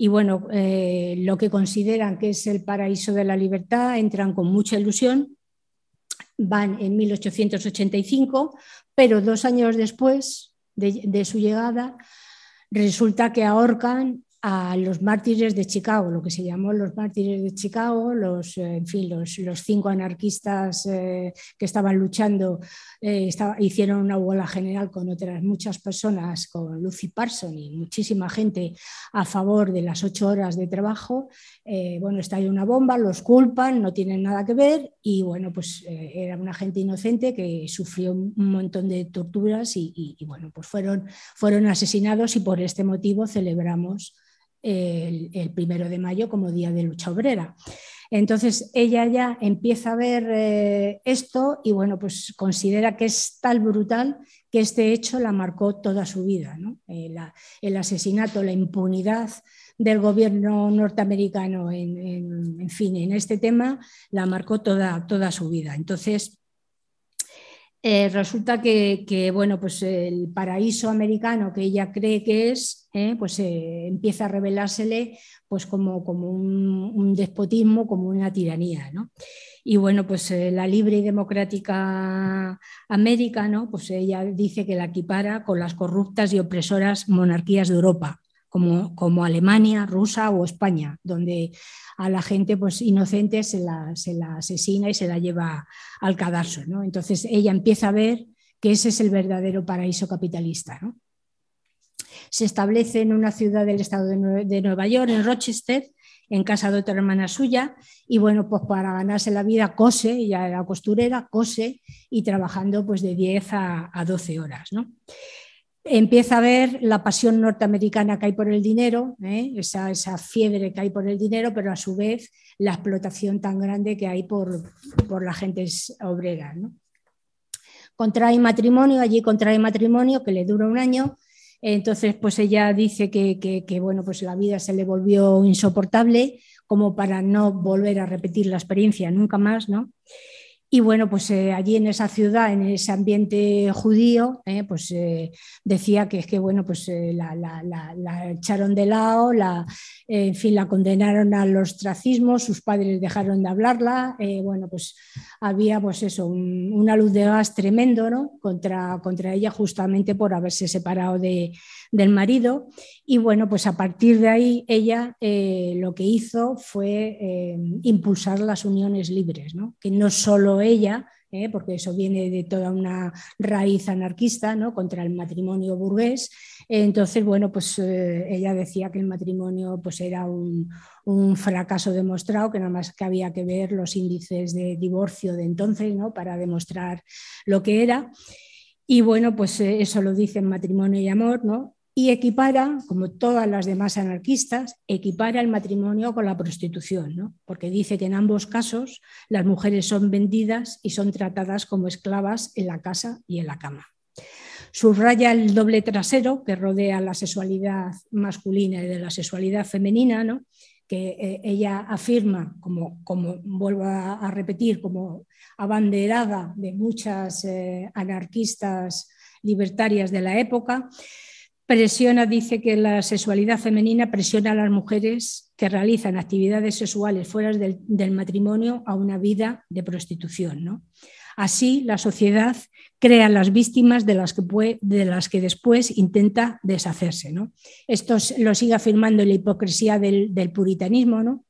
y bueno, eh, lo que consideran que es el paraíso de la libertad, entran con mucha ilusión, van en 1885, pero dos años después de su llegada, resulta que ahorcan a los mártires de Chicago, lo que se llamó los mártires de Chicago, los, eh, en fin, los, cinco anarquistas eh, que estaban luchando eh, hicieron una huelga general con otras muchas personas, con Lucy Parson y muchísima gente a favor de las ocho horas de trabajo. bueno, estalló una bomba, los culpan, no tienen nada que ver y bueno, pues era una gente inocente que sufrió un montón de torturas y, y bueno, pues fueron, fueron asesinados y por este motivo celebramos el, primero de mayo como Día de Lucha Obrera. Entonces ella ya empieza a ver eh, esto y bueno, pues considera que es tal brutal que este hecho la marcó toda su vida. Eh, el asesinato, la impunidad del gobierno norteamericano en, fin, en este tema la marcó toda, toda su vida. Entonces eh, resulta que, bueno, pues el paraíso americano que ella cree que es, eh, pues eh, empieza a revelársele pues como, como un, despotismo, como una tiranía. Y bueno, pues la libre y democrática América, pues ella dice que la equipara con las corruptas y opresoras monarquías de Europa como, Alemania, Rusia o España, donde a la gente pues, inocente se la, asesina y se la lleva al cadalso. ¿no? Entonces ella empieza a ver que ese es el verdadero paraíso capitalista. Se establece en una ciudad del estado de Nueva York, en Rochester, en casa de otra hermana suya, y bueno, pues para ganarse la vida cose, ella era costurera, cose, y trabajando pues de 10 a, a 12 horas. ¿no? Empieza a ver la pasión norteamericana que hay por el dinero, ¿eh? esa, fiebre que hay por el dinero, pero a su vez la explotación tan grande que hay por, la gente obrera. Contrae matrimonio, allí contrae matrimonio que le dura un año, entonces pues ella dice que, que, bueno, pues la vida se le volvió insoportable como para no volver a repetir la experiencia nunca más, ¿no? Y bueno, pues eh, allí en esa ciudad, en ese ambiente judío, eh, pues eh, decía que es que bueno, pues la, la, echaron de lado, la, en fin, la condenaron al ostracismo, sus padres dejaron de hablarla, bueno, pues había pues eso, una luz de gas tremendo ¿no? contra, contra ella justamente por haberse separado de, del marido. Y bueno, pues a partir de ahí ella eh, lo que hizo fue eh, impulsar las uniones libres, ¿no? que no solo ella ¿eh? porque eso viene de toda una raíz anarquista ¿no? contra el matrimonio burgués. Entonces, bueno, pues ella decía que el matrimonio pues, era un, fracaso demostrado, que nada más que había que ver los índices de divorcio de entonces ¿no? para demostrar lo que era. Y bueno, pues eso lo dicen matrimonio y amor, ¿no? Y equipara, como todas las demás anarquistas, equipara el matrimonio con la prostitución, ¿no? porque dice que en ambos casos las mujeres son vendidas y son tratadas como esclavas en la casa y en la cama. Subraya el doble trasero que rodea la sexualidad masculina y de la sexualidad femenina, ¿no? que eh, ella afirma, como, como vuelvo a, repetir, como abanderada de muchas eh, anarquistas libertarias de la época, presiona, dice que la sexualidad femenina presiona a las mujeres que realizan actividades sexuales fuera del, matrimonio a una vida de prostitución. ¿no? Así, la sociedad crea las víctimas de las que, después intenta deshacerse. ¿no? Esto lo sigue afirmando la hipocresía del, puritanismo, ¿no?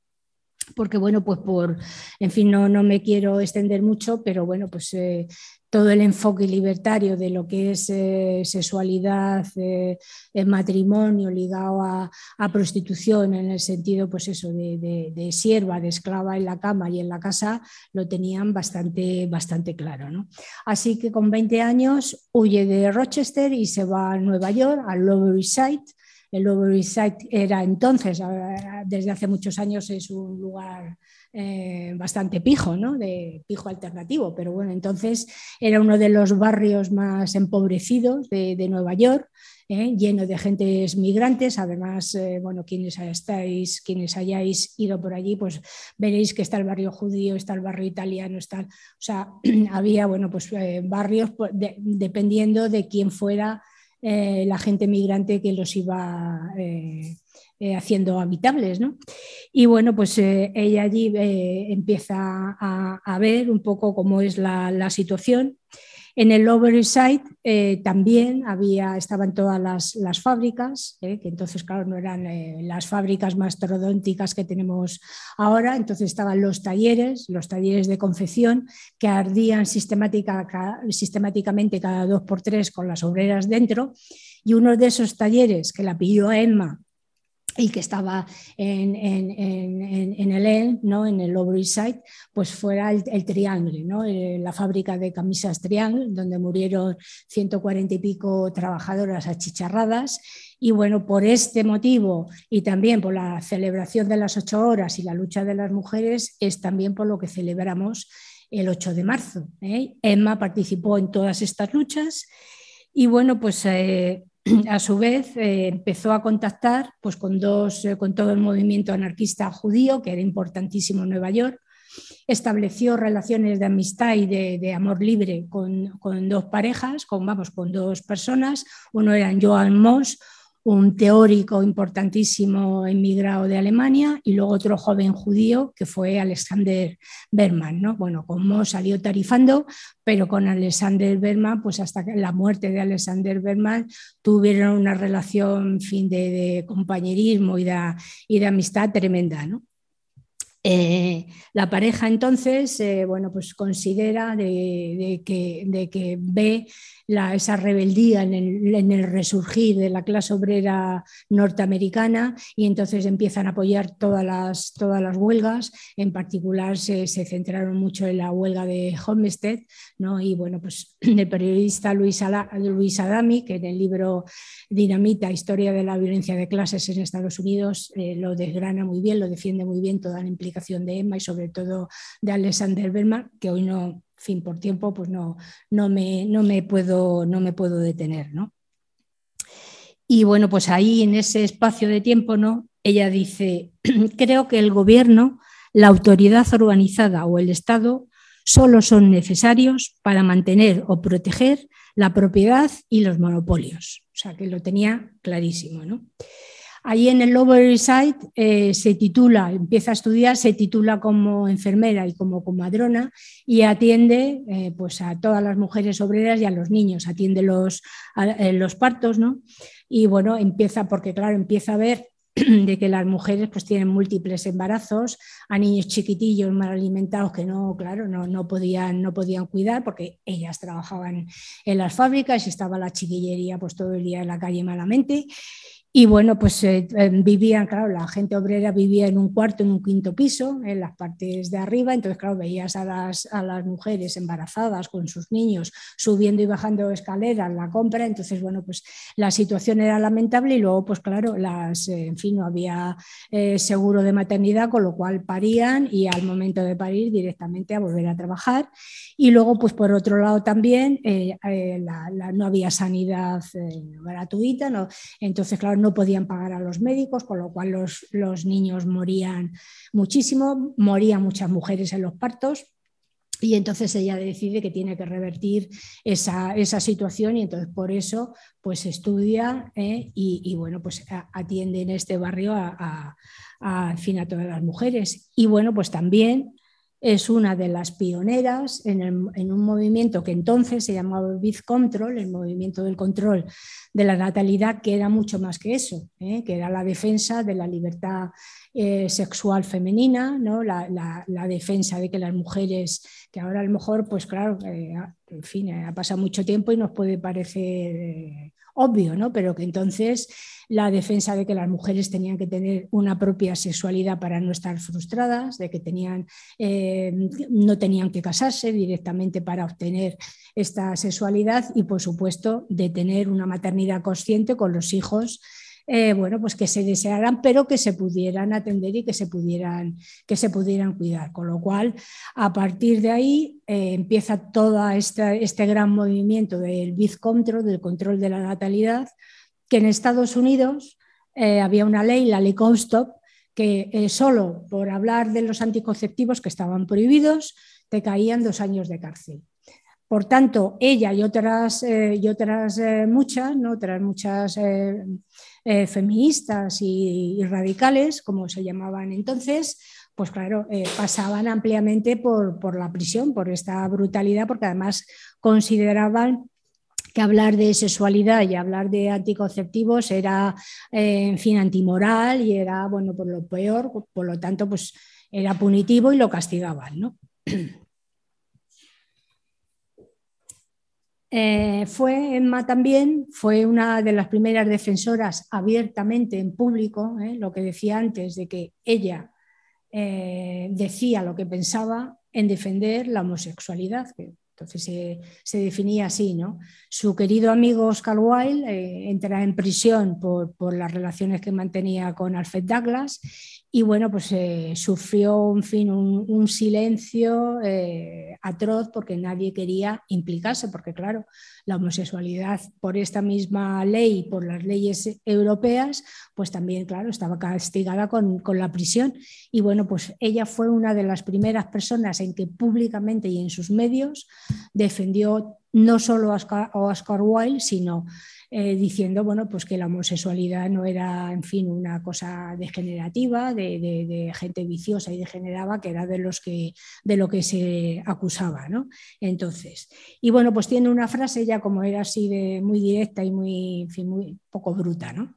porque bueno, pues por, en fin, no, no me quiero extender mucho, pero bueno, pues eh, todo el enfoque libertario de lo que es eh, sexualidad, eh, matrimonio ligado a, prostitución en el sentido pues eso, de, sierva, de esclava en la cama y en la casa, lo tenían bastante, bastante claro. ¿no? Así que con 20 años huye de Rochester y se va a Nueva York, al Lower East Side. El Lower East Side era entonces, desde hace muchos años es un lugar eh, bastante pijo, ¿no? de pijo alternativo, pero bueno, entonces era uno de los barrios más empobrecidos de, Nueva York, ¿eh? lleno de gentes migrantes. Además, eh, bueno, quienes estáis, quienes hayáis ido por allí, pues veréis que está el barrio judío, está el barrio italiano, está, o sea, había, bueno, pues barrios dependiendo de quién fuera la gente migrante que los iba eh, haciendo habitables. ¿no? Y bueno, pues eh, ella allí eh, empieza a, ver un poco cómo es la, situación. En el Lower East Side también había, estaban todas las, fábricas, que entonces, claro, no eran las fábricas más trodónticas que tenemos ahora, entonces estaban los talleres, los talleres de confección, que ardían sistemática, sistemáticamente cada dos por tres con las obreras dentro, y uno de esos talleres que la pidió Emma y que estaba en, el EN, ¿no? en el Lower East pues fuera el, Triángulo, ¿no? Eh, la fábrica de camisas Triángulo, donde murieron 140 y pico trabajadoras achicharradas. Y bueno, por este motivo y también por la celebración de las ocho horas y la lucha de las mujeres, es también por lo que celebramos el 8 de marzo. ¿eh? Emma participó en todas estas luchas y bueno, pues eh, a su vez eh, empezó a contactar pues, con, dos, eh, con todo el movimiento anarquista judío, que era importantísimo en Nueva York. Estableció relaciones de amistad y de, amor libre con, dos parejas, con, vamos, con dos personas. Uno era Joan Moss, un teórico importantísimo emigrado de Alemania, y luego otro joven judío que fue Alexander Berman. ¿no? Bueno, como salió tarifando, pero con Alexander Berman, pues hasta la muerte de Alexander Berman, tuvieron una relación fin, de, compañerismo y de, y de amistad tremenda. ¿no? Eh, la pareja entonces, eh, bueno, pues considera de, que, ve esa rebeldía en el, resurgir de la clase obrera norteamericana y entonces empiezan a apoyar todas las, huelgas. En particular se, centraron mucho en la huelga de Homestead. Y bueno, pues el periodista Luis, Luis Adami, que en el libro Dinamita, Historia de la violencia de clases en Estados Unidos, eh, lo desgrana muy bien, lo defiende muy bien toda la implicación de Emma y sobre todo de Alexander Berman, que hoy no, fin, por tiempo, pues no, no, me, no, me, puedo, no me puedo detener. ¿no? Y bueno, pues ahí en ese espacio de tiempo, ¿no? ella dice, creo que el gobierno, la autoridad organizada o el Estado solo son necesarios para mantener o proteger la propiedad y los monopolios. O sea, que lo tenía clarísimo. ¿no? Ahí en el Lower East Side eh, se titula, empieza a estudiar, se titula como enfermera y como comadrona y atiende eh, pues a todas las mujeres obreras y a los niños, atiende los, los partos, ¿no? Y bueno, empieza, porque claro, empieza a ver de que las mujeres pues tienen múltiples embarazos, a niños chiquitillos mal alimentados que no, claro, no, no, podían, no podían cuidar porque ellas trabajaban en las fábricas y estaba la chiquillería pues todo el día en la calle malamente y bueno, pues eh, em, vivían, claro, la gente obrera vivía en un cuarto, en un quinto piso, en las partes de arriba, entonces, claro, veías a las, a las mujeres embarazadas con sus niños subiendo y bajando escaleras, la compra, entonces, bueno, pues la situación era lamentable y luego, pues claro, las, eh, en fin, no había eh, seguro de maternidad, con lo cual parían y al momento de parir directamente a volver a trabajar. Y luego, pues por otro lado también, no había sanidad gratuita, ¿no? entonces, claro, no podían pagar a los médicos, con lo cual los, niños morían muchísimo, morían muchas mujeres en los partos. Y entonces ella decide que tiene que revertir esa, situación y entonces por eso pues estudia ¿eh? y, bueno, pues atiende en este barrio a, a, fin, a todas las mujeres. Y bueno, pues también es una de las pioneras en, un movimiento que entonces se llamaba Birth Control, el movimiento del control de la natalidad, que era mucho más que eso, ¿eh? que era la defensa de la libertad eh, sexual femenina, ¿no? La, defensa de que las mujeres, que ahora a lo mejor, pues claro, eh, en fin, ha pasado mucho tiempo y nos puede parecer obvio, ¿no? pero que entonces la defensa de que las mujeres tenían que tener una propia sexualidad para no estar frustradas, de que tenían, eh, no tenían que casarse directamente para obtener esta sexualidad y, por supuesto, de tener una maternidad consciente con los hijos eh, bueno, pues que se desearan, pero que se pudieran atender y que se pudieran, que se pudieran cuidar. Con lo cual, a partir de ahí eh, empieza todo este, este gran movimiento del birth control, del control de la natalidad, que en Estados Unidos eh, había una ley, la ley Comstock, que solo por hablar de los anticonceptivos que estaban prohibidos, te caían dos años de cárcel. Por tanto, ella y otras, y otras muchas, ¿no? otras muchas eh, feministas y, radicales, como se llamaban entonces, pues claro, eh, pasaban ampliamente por, la prisión, por esta brutalidad, porque además consideraban que hablar de sexualidad y hablar de anticonceptivos era, eh, en fin, antimoral y era, bueno, por lo peor, por lo tanto, pues era punitivo y lo castigaban, ¿no? Eh, fue Emma también, fue una de las primeras defensoras abiertamente en público, ¿eh? lo que decía antes de que ella eh, decía lo que pensaba en defender la homosexualidad, que entonces se, definía así, ¿no? Su querido amigo Oscar Wilde entra en prisión por, por, las relaciones que mantenía con Alfred Douglas y bueno, pues eh, sufrió en fin, un, silencio eh, atroz porque nadie quería implicarse, porque claro, la homosexualidad por esta misma ley, por las leyes europeas, pues también, claro, estaba castigada con, la prisión. Y bueno, pues ella fue una de las primeras personas en que públicamente y en sus medios defendió no solo a Oscar Wilde, sino eh, diciendo bueno, pues que la homosexualidad no era, en fin, una cosa degenerativa, de, gente viciosa y degenerada, que era de, los que, de lo que se acusaba. ¿no? Entonces, y bueno, pues tiene una frase ya como era así de muy directa y muy, poco bruta, ¿no?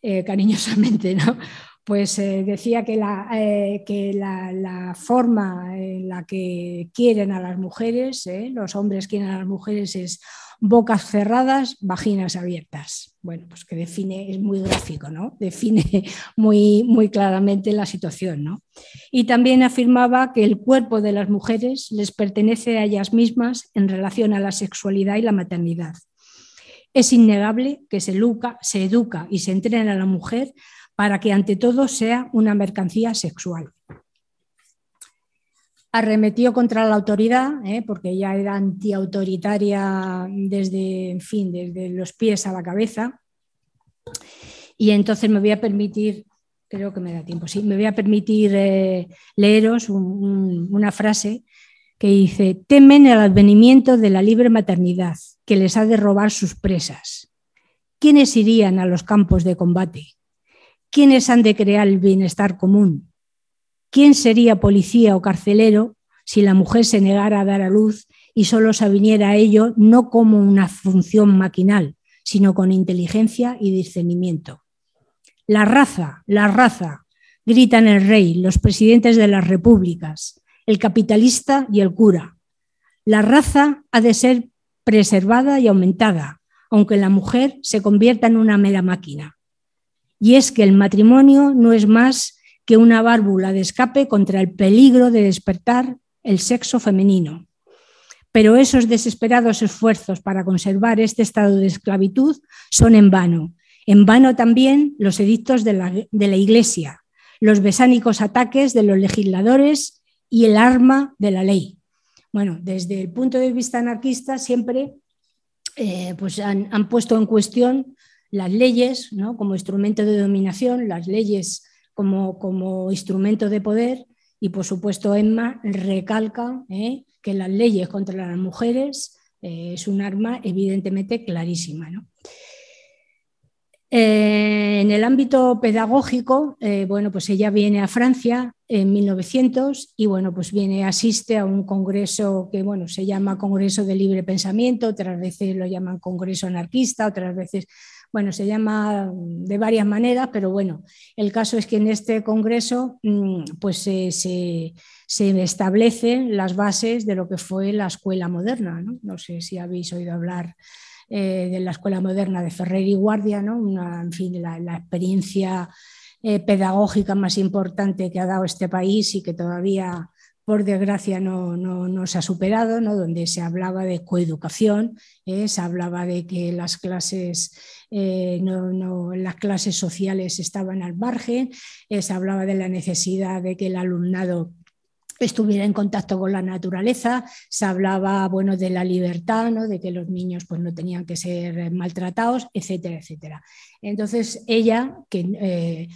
Eh, cariñosamente, ¿no? pues eh, decía que, la, que la, forma en la que quieren a las mujeres, los hombres quieren a las mujeres es bocas cerradas, vaginas abiertas. Bueno, pues que define, es muy gráfico, ¿no? Define muy, muy claramente la situación, ¿no? Y también afirmaba que el cuerpo de las mujeres les pertenece a ellas mismas en relación a la sexualidad y la maternidad. Es innegable que se educa, se educa y se entrena a la mujer para que ante todo sea una mercancía sexual arremetió contra la autoridad, ¿eh? porque ella era antiautoritaria desde, en fin, desde los pies a la cabeza. Y entonces me voy a permitir, creo que me da tiempo, sí, me voy a permitir eh, leeros una frase que dice, temen el advenimiento de la libre maternidad, que les ha de robar sus presas. ¿Quiénes irían a los campos de combate? ¿Quiénes han de crear el bienestar común? ¿Quién sería policía o carcelero si la mujer se negara a dar a luz y solo se viniera a ello no como una función maquinal, sino con inteligencia y discernimiento? La raza, la raza, gritan el rey, los presidentes de las repúblicas, el capitalista y el cura. La raza ha de ser preservada y aumentada, aunque la mujer se convierta en una mera máquina. Y es que el matrimonio no es más que una válvula de escape contra el peligro de despertar el sexo femenino. Pero esos desesperados esfuerzos para conservar este estado de esclavitud son en vano. En vano también los edictos de la, de la Iglesia, los besánicos ataques de los legisladores y el arma de la ley. Bueno, desde el punto de vista anarquista siempre eh, pues han, puesto en cuestión las leyes como instrumento de dominación, las leyes como, como, instrumento de poder y por supuesto Emma recalca eh, que las leyes contra las mujeres eh, es un arma evidentemente clarísima. en el ámbito pedagógico, bueno, pues ella viene a Francia en 1900 y bueno, pues viene, asiste a un congreso que bueno, se llama Congreso de Libre Pensamiento, otras veces lo llaman Congreso Anarquista, otras veces, bueno, se llama de varias maneras, pero bueno, el caso es que en este congreso mm, pues se, establecen las bases de lo que fue la escuela moderna, ¿no? sé si habéis oído hablar eh, de la escuela moderna de Ferrer y Guardia, ¿no? En fin, la, la experiencia eh, pedagógica más importante que ha dado este país y que todavía, por desgracia, no, se ha superado, ¿no? donde se hablaba de coeducación, ¿eh? se hablaba de que las clases, eh, las clases sociales estaban al margen, se hablaba de la necesidad de que el alumnado estuviera en contacto con la naturaleza, se hablaba bueno, de la libertad, ¿no? de que los niños pues, no tenían que ser maltratados, etcétera, etcétera. Entonces ella, que, eh,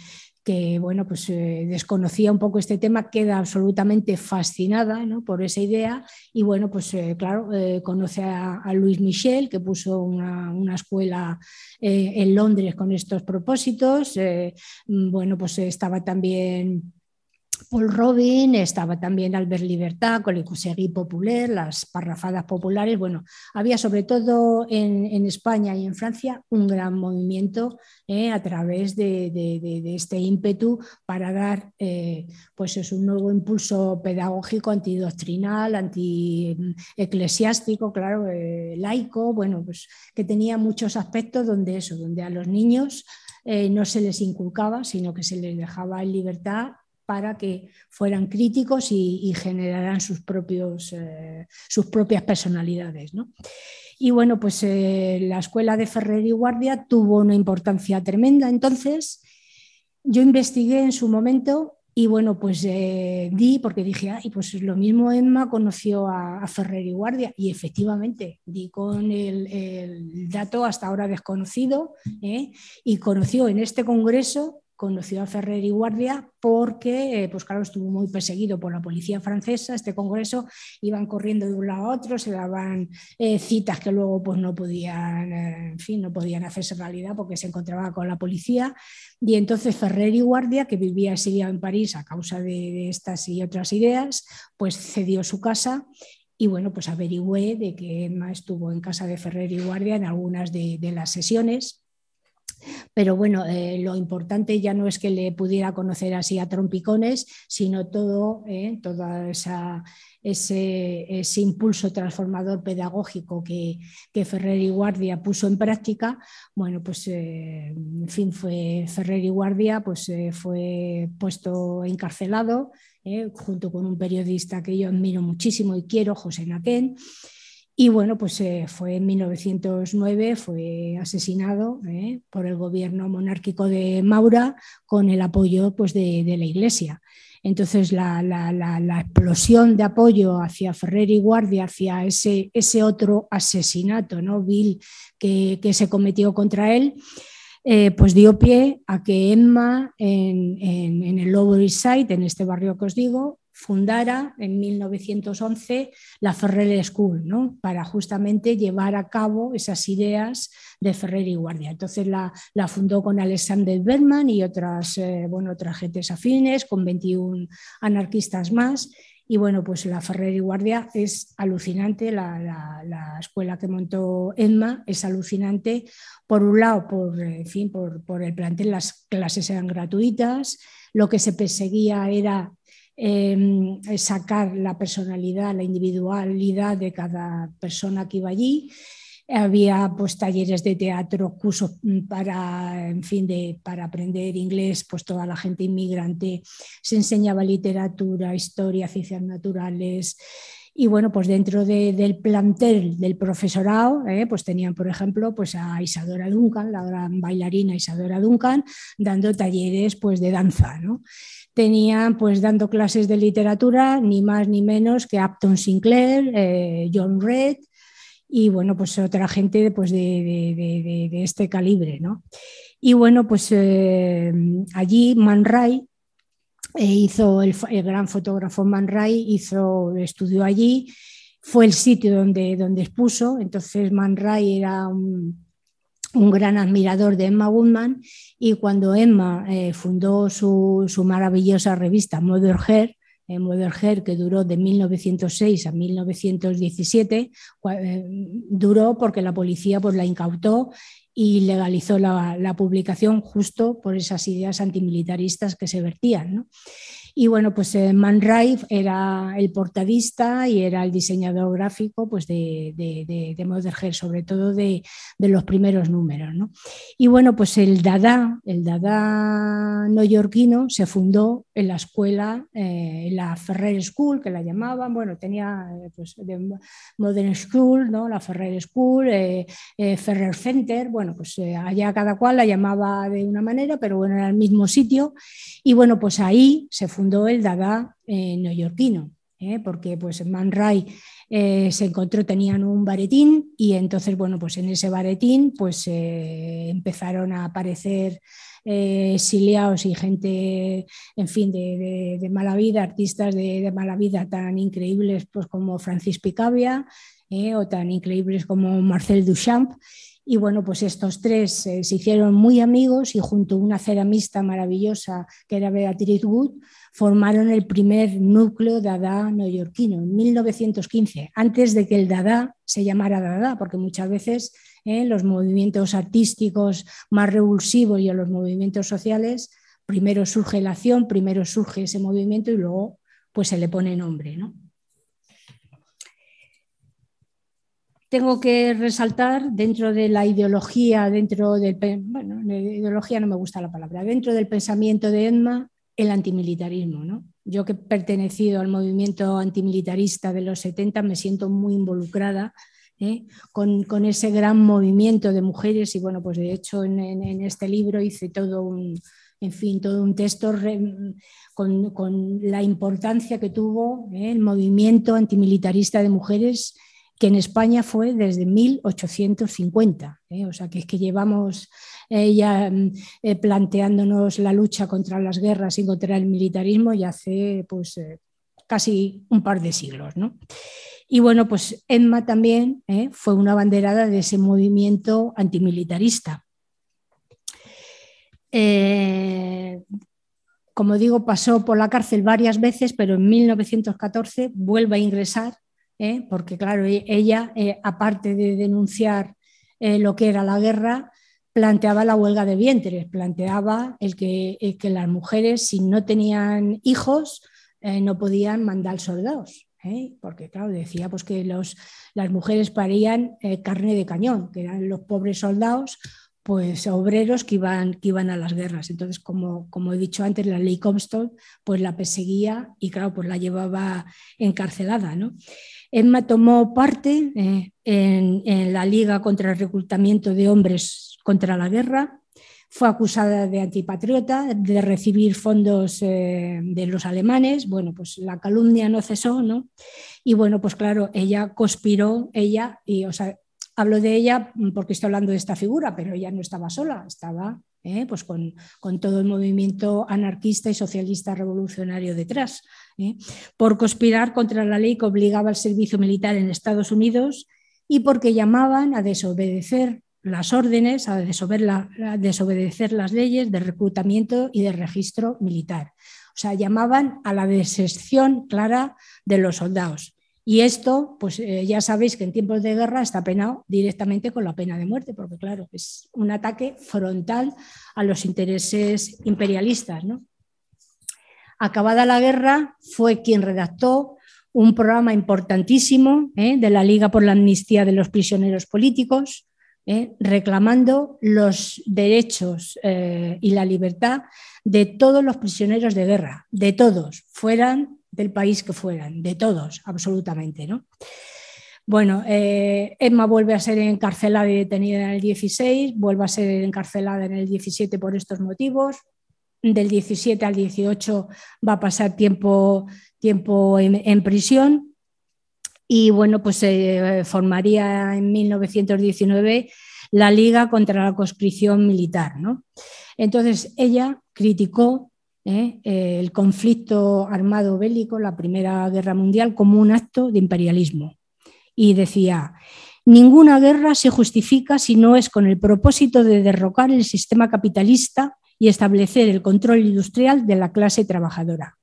que bueno, pues, eh, desconocía un poco este tema, queda absolutamente fascinada ¿no? por esa idea y bueno, pues eh, claro, conoce a, a, Luis Michel, que puso una, una escuela en Londres con estos propósitos. bueno, pues estaba también Paul Robin, estaba también Albert Libertad con el Conseguí Popular, las parrafadas populares. Bueno, había sobre todo en, España y en Francia un gran movimiento eh, a través de, este ímpetu para dar eh, pues es un nuevo impulso pedagógico antidoctrinal, anti-eclesiástico, claro, eh, laico, bueno, pues que tenía muchos aspectos donde eso, donde a los niños no se les inculcaba, sino que se les dejaba en libertad para que fueran críticos y, generaran sus, propios, eh, sus propias personalidades. Y bueno, pues eh, la escuela de Ferrer y Guardia tuvo una importancia tremenda. Entonces, yo investigué en su momento y bueno, pues eh, di, porque dije, ay, pues lo mismo Emma conoció a, Ferrer y Guardia, y efectivamente di con el dato hasta ahora desconocido, y conoció en este congreso conoció a Ferrer y Guardia porque, eh, pues claro, estuvo muy perseguido por la policía francesa, este congreso, iban corriendo de un lado a otro, se daban eh, citas que luego pues no podían, eh, en fin, no podían hacerse realidad porque se encontraba con la policía, y entonces Ferrer y Guardia, que vivía exiliado en París a causa de, estas y otras ideas, pues cedió su casa y bueno, pues averigüé de que Emma estuvo en casa de Ferrer y Guardia en algunas de las sesiones pero bueno, eh, lo importante ya no es que le pudiera conocer así a trompicones, sino todo, eh, ese, impulso transformador pedagógico que, Ferrer y Guardia puso en práctica. Bueno, pues eh, en fin, fue Ferrer y Guardia, pues fue puesto encarcelado junto con un periodista que yo admiro muchísimo y quiero, José Naquén. Y bueno, pues eh, fue en 1909, fue asesinado eh, por el gobierno monárquico de Maura con el apoyo pues, de, la Iglesia. Entonces, la, explosión de apoyo hacia Ferrer y Guardia, hacia ese, ese otro asesinato ¿no? vil que, se cometió contra él, eh, pues dio pie a que Emma en, en el Lower East Side, en este barrio que os digo, fundara en 1911 la Ferrer School, ¿no? para justamente llevar a cabo esas ideas de Ferrer y Guardia. Entonces la, fundó con Alexander Berman y otras, eh, bueno, otras gentes afines, con 21 anarquistas más. Y bueno, pues la Ferrer y Guardia es alucinante, la, escuela que montó Emma es alucinante, por un lado, por, en fin, por, por el plantel, las clases eran gratuitas, lo que se perseguía era Em, sacar la personalidad, la individualidad de cada persona que iba allí. Había pues, talleres de teatro, cursos para, en fin, de, para aprender inglés, pues toda la gente inmigrante. Se enseñaba literatura, historia, ciencias naturales. Y bueno, pues dentro del plantel del profesorado, eh, pues tenían, por ejemplo, pues a Isadora Duncan, la gran bailarina Isadora Duncan, dando talleres pues de danza, ¿no? Tenían pues dando clases de literatura ni más ni menos que Upton Sinclair, eh, John Red y bueno, pues otra gente pues, de, este calibre. ¿no? Y bueno, pues eh, allí Man Ray eh, hizo, el, gran fotógrafo Man Ray hizo, estudió allí, fue el sitio donde, donde expuso, entonces Man Ray era un un gran admirador de Emma Woodman y cuando Emma eh, fundó su, maravillosa revista Mother Hair, eh, Mother Hair, que duró de 1906 a 1917, eh, duró porque la policía pues, la incautó y legalizó la, la, publicación justo por esas ideas antimilitaristas que se vertían. ¿no? Y bueno, pues eh, Man Ray era el portadista y era el diseñador gráfico pues de, de, de, sobre todo de, los primeros números. ¿no? Y bueno, pues el Dada, el Dada neoyorquino se fundó en la escuela, eh, en la Ferrer School, que la llamaban, bueno, tenía eh, pues, de Modern School, ¿no? la Ferrer School, Ferrer Center, bueno, pues allá cada cual la llamaba de una manera, pero bueno, era el mismo sitio. Y bueno, pues ahí se fundó el Dada eh, neoyorquino, ¿eh? porque pues Man Ray eh, se encontró, tenían un baretín y entonces, bueno, pues en ese baretín pues empezaron a aparecer exiliados y gente, en fin, de, mala vida, artistas de, mala vida tan increíbles pues, como Francis Picabia o tan increíbles como Marcel Duchamp. Y bueno, pues estos tres se hicieron muy amigos y junto a una ceramista maravillosa que era Beatriz Wood, formaron el primer núcleo Dada neoyorquino en 1915, antes de que el Dada se llamara Dada, porque muchas veces eh, los movimientos artísticos más revulsivos y los movimientos sociales, primero surge la acción, primero surge ese movimiento y luego pues se le pone nombre. Tengo que resaltar dentro de la ideología, dentro del, bueno, ideología no me gusta la palabra, dentro del pensamiento de Edma, el antimilitarismo. ¿no? Yo que he pertenecido al movimiento antimilitarista de los 70 me siento muy involucrada ¿eh? con, ese gran movimiento de mujeres y bueno, pues de hecho en, este libro hice todo un, en fin, todo un texto con, la importancia que tuvo ¿eh? el movimiento antimilitarista de mujeres que en España fue desde 1850. ¿eh? O sea, que es que llevamos eh, ya mm, eh, planteándonos la lucha contra las guerras y contra el militarismo ya hace pues, casi un par de siglos. ¿no? Y bueno, pues Emma también fue una banderada de ese movimiento antimilitarista. como digo, pasó por la cárcel varias veces, pero en 1914 vuelve a ingresar ¿eh? porque claro, e-, ella, eh, aparte de denunciar eh, lo que era la guerra, planteaba la huelga de vientres, planteaba el que, que las mujeres, si no tenían hijos, no podían mandar soldados. porque claro, decía pues, que los, las mujeres parían carne de cañón, que eran los pobres soldados pues obreros que iban, que iban a las guerras. Entonces, como, como he dicho antes, la ley Comstock pues la perseguía y claro, pues la llevaba encarcelada. ¿no? Emma tomó parte eh, en, la Liga contra el reclutamiento de hombres contra la guerra, fue acusada de antipatriota, de recibir fondos eh, de los alemanes. Bueno, pues la calumnia no cesó, ¿no? Y bueno, pues claro, ella conspiró, ella, y o sea, hablo de ella porque estoy hablando de esta figura, pero ella no estaba sola, estaba ¿eh? pues con, todo el movimiento anarquista y socialista revolucionario detrás, ¿eh? por conspirar contra la ley que obligaba al servicio militar en Estados Unidos y porque llamaban a desobedecer las órdenes, a desobedecer las leyes de reclutamiento y de registro militar. O sea, llamaban a la deserción clara de los soldados. Y esto, pues eh, ya sabéis que en tiempos de guerra está penado directamente con la pena de muerte, porque claro, es un ataque frontal a los intereses imperialistas. Acabada la guerra, fue quien redactó un programa importantísimo ¿eh? de la Liga por la Amnistía de los Prisioneros Políticos, ¿eh? reclamando los derechos y la libertad de todos los prisioneros de guerra, de todos, fueran del país que fueran, de todos, absolutamente. ¿no? Bueno, eh, Emma vuelve a ser encarcelada y detenida en el 16, vuelve a ser encarcelada en el 17 por estos motivos. Del 17 al 18 va a pasar tiempo, tiempo en, prisión y bueno, pues se formaría en 1919 la Liga contra la conscripción militar. ¿no? Entonces ella criticó ¿eh? Eh, el conflicto armado bélico, la Primera Guerra Mundial, como un acto de imperialismo. Y decía, ninguna guerra se justifica si no es con el propósito de derrocar el sistema capitalista y establecer el control industrial de la clase trabajadora.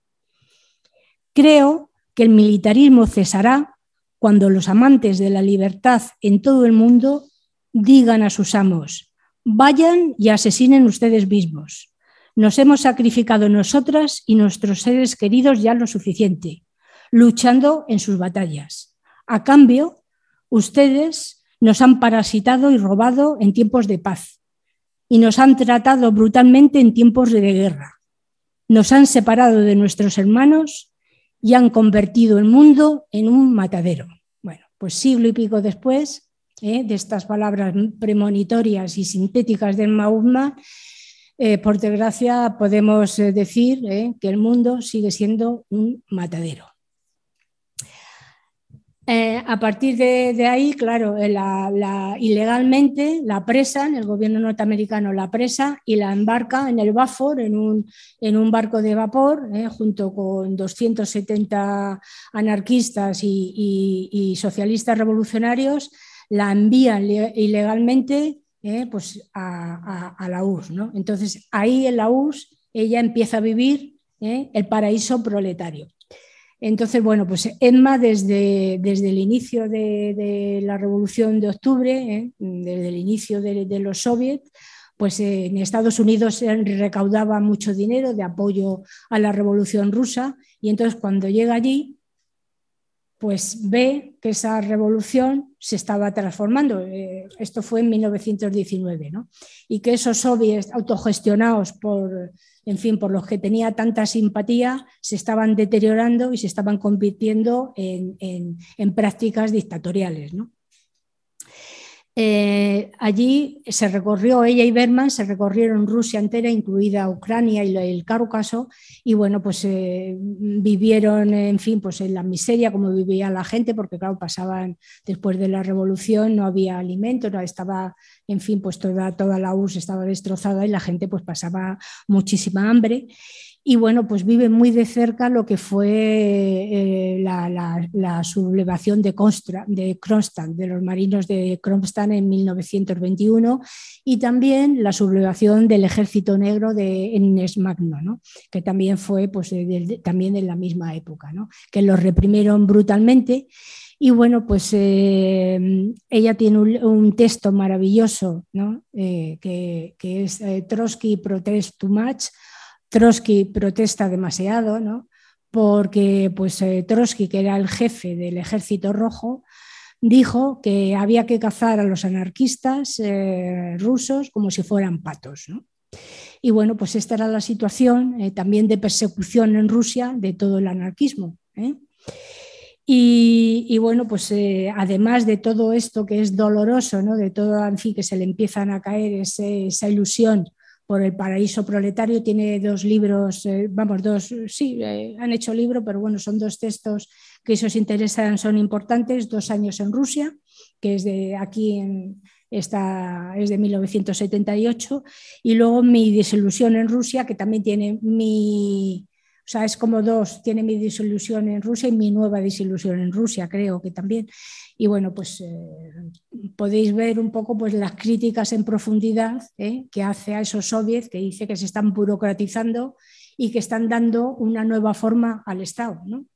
Creo que el militarismo cesará cuando los amantes de la libertad en todo el mundo digan a sus amos, vayan y asesinen ustedes mismos. Nos hemos sacrificado nosotras y nuestros seres queridos ya lo suficiente, luchando en sus batallas. A cambio, ustedes nos han parasitado y robado en tiempos de paz y nos han tratado brutalmente en tiempos de guerra. Nos han separado de nuestros hermanos y han convertido el mundo en un matadero. Bueno, pues siglo y pico después ¿eh? de estas palabras premonitorias y sintéticas del Mahoma, eh, por desgracia, podemos eh, decir eh, que el mundo sigue siendo un matadero. a partir de, ahí, claro, ilegalmente la presan, el gobierno norteamericano la presa y la embarca en el Bafor, en un, en un barco de vapor, junto con 270 anarquistas y socialistas revolucionarios, la envían ilegalmente ¿eh? pues a, la URSS. ¿no? Entonces, ahí en la URSS ella empieza a vivir ¿eh? el paraíso proletario. Entonces, bueno, pues Emma desde, desde el inicio de, la Revolución de Octubre, ¿eh? desde el inicio de, de los soviets, pues en Estados Unidos recaudaba mucho dinero de apoyo a la Revolución rusa y entonces cuando llega allí, pues ve que esa revolución se estaba transformando. Eh, esto fue en 1919, ¿no? Y que esos soviets autogestionados por, en fin, por los que tenía tanta simpatía, se estaban deteriorando y se estaban convirtiendo en, en prácticas dictatoriales, ¿no? Eh, allí se recorrió, ella y Berman se recorrieron Rusia entera, incluida Ucrania y el Cáucaso, y bueno, pues eh, vivieron, en fin, pues en la miseria como vivía la gente, porque claro, pasaban después de la revolución, no había alimento, no estaba, en fin, pues toda, toda la URSS estaba destrozada y la gente pues pasaba muchísima hambre y bueno, pues vive muy de cerca lo que fue eh, la, sublevación de, de Kronstadt, de los marinos de Kronstadt en 1921 y también la sublevación del ejército negro de Ennes Magno, que también fue pues, también en la misma época, que los reprimieron brutalmente. Y bueno, pues eh, ella tiene un, texto maravilloso eh, que, que, es Trotsky Protest Too Much, Trotsky protesta demasiado, ¿no? porque pues, eh, Trotsky, que era el jefe del ejército rojo, dijo que había que cazar a los anarquistas eh, rusos como si fueran patos. Y bueno, pues esta era la situación eh, también de persecución en Rusia de todo el anarquismo. Y, bueno, pues además de todo esto que es doloroso, ¿no? de todo, en fin, que se le empiezan a caer esa ilusión por el paraíso proletario. Tiene dos libros, eh, vamos, dos, sí, eh, han hecho libro, pero bueno, son dos textos que si os interesan son importantes. Dos años en Rusia, que es de aquí en, es de 1978, y luego Mi desilusión en Rusia, que también tiene mi, sea, es como dos, tiene mi desilusión en Rusia y mi nueva desilusión en Rusia, creo que también. Y bueno, pues eh, podéis ver un poco pues, las críticas en profundidad ¿eh? que hace a esos soviets, que dice que se están burocratizando y que están dando una nueva forma al Estado. ¿no?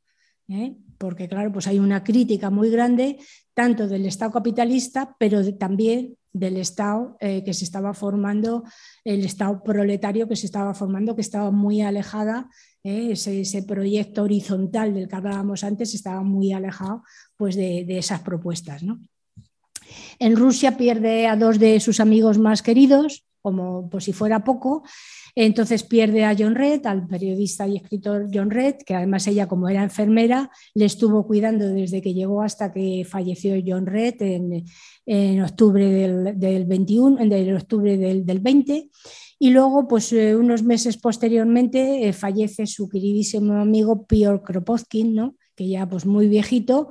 ¿Eh? Porque claro, pues hay una crítica muy grande tanto del Estado capitalista, pero también del Estado eh, que se estaba formando, el Estado proletario que se estaba formando, que estaba muy alejada, eh, ese, proyecto horizontal del que hablábamos antes estaba muy alejado pues, de, esas propuestas. ¿no? En Rusia pierde a dos de sus amigos más queridos, como por si fuera poco, entonces pierde a John Red, al periodista y escritor John Red, que además ella como era enfermera le estuvo cuidando desde que llegó hasta que falleció John Red en, octubre del, 21, en octubre del, 20. Y luego, pues eh, unos meses posteriormente, eh, fallece su queridísimo amigo Piotr Kropotkin, ¿no? que ya pues muy viejito,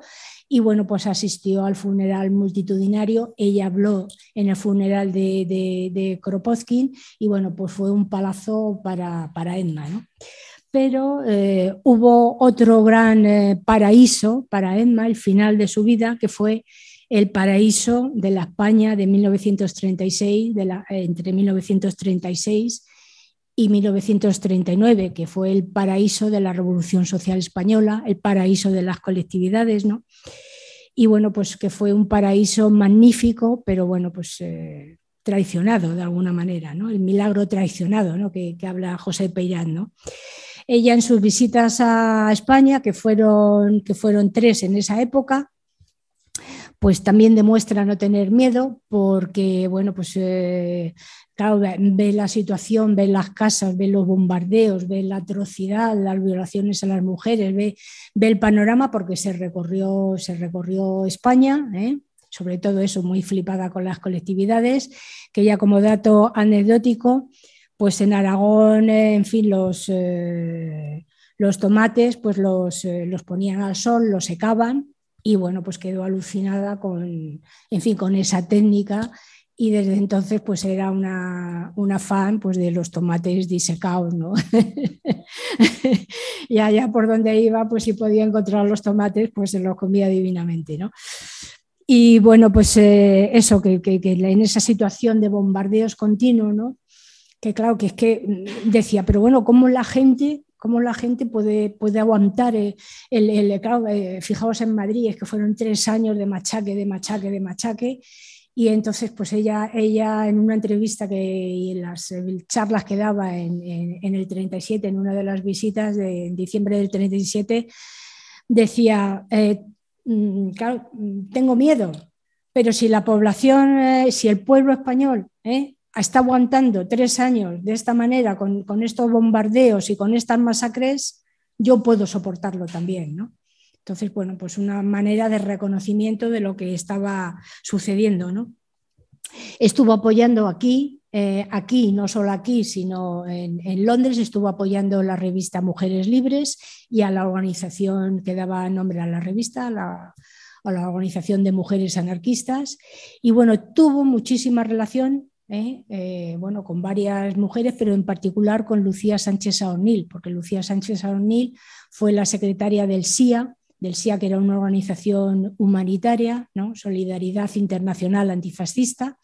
y bueno, pues asistió al funeral multitudinario. Ella habló en el funeral de, de, Kropotkin y bueno, pues fue un palazo para, para Edna. ¿no? Pero eh, hubo otro gran eh, paraíso para Edma, el final de su vida, que fue el paraíso de la España de 1936, de la, entre 1936 y 1939, que fue el paraíso de la Revolución Social Española, el paraíso de las colectividades, ¿no? Y bueno, pues que fue un paraíso magnífico, pero bueno, pues eh, traicionado de alguna manera, ¿no? El milagro traicionado, ¿no? Que, habla José Peirán. Ella en sus visitas a España, que fueron, que fueron tres en esa época, pues también demuestra no tener miedo porque, bueno, pues eh, ve la situación, ve las casas, ve los bombardeos, ve la atrocidad, las violaciones a las mujeres, ve, el panorama porque se recorrió, se recorrió España, ¿eh? sobre todo eso, muy flipada con las colectividades, que ya como dato anecdótico, pues en Aragón, en fin, los, eh, los tomates pues los, los ponían al sol, los secaban y bueno, pues quedó alucinada con, en fin, con esa técnica y desde entonces pues era una, una fan pues, de los tomates disecados, ¿no? y allá por donde iba, pues si podía encontrar los tomates, pues se los comía divinamente, ¿no? Y bueno, pues eh, eso, que, que, que, en esa situación de bombardeos continuos, ¿no? Que claro, que es que mm, decía, pero bueno, ¿cómo la gente cómo la gente puede, puede aguantar el, el, claro, eh, fijaos en Madrid, es que fueron tres años de machaque, de machaque, de machaque, y entonces pues ella, ella en una entrevista que, y en las charlas que daba en, en, el 37, en una de las visitas de diciembre del 37, decía, eh, mm, claro, tengo miedo, pero si la población, eh, si el pueblo español eh, está aguantando tres años de esta manera, con, estos bombardeos y con estas masacres, yo puedo soportarlo también, ¿no? Entonces, bueno, pues una manera de reconocimiento de lo que estaba sucediendo, ¿no? Estuvo apoyando aquí, eh, aquí, no solo aquí, sino en, Londres, estuvo apoyando la revista Mujeres Libres y a la organización que daba nombre a la revista, a la organización de mujeres anarquistas. Y bueno, tuvo muchísima relación ¿eh? Eh, bueno, con varias mujeres, pero en particular con Lucía Sánchez Saornil, porque Lucía Sánchez Saornil fue la secretaria del SIA, del SIA que era una organización humanitaria, ¿no? Solidaridad Internacional Antifascista.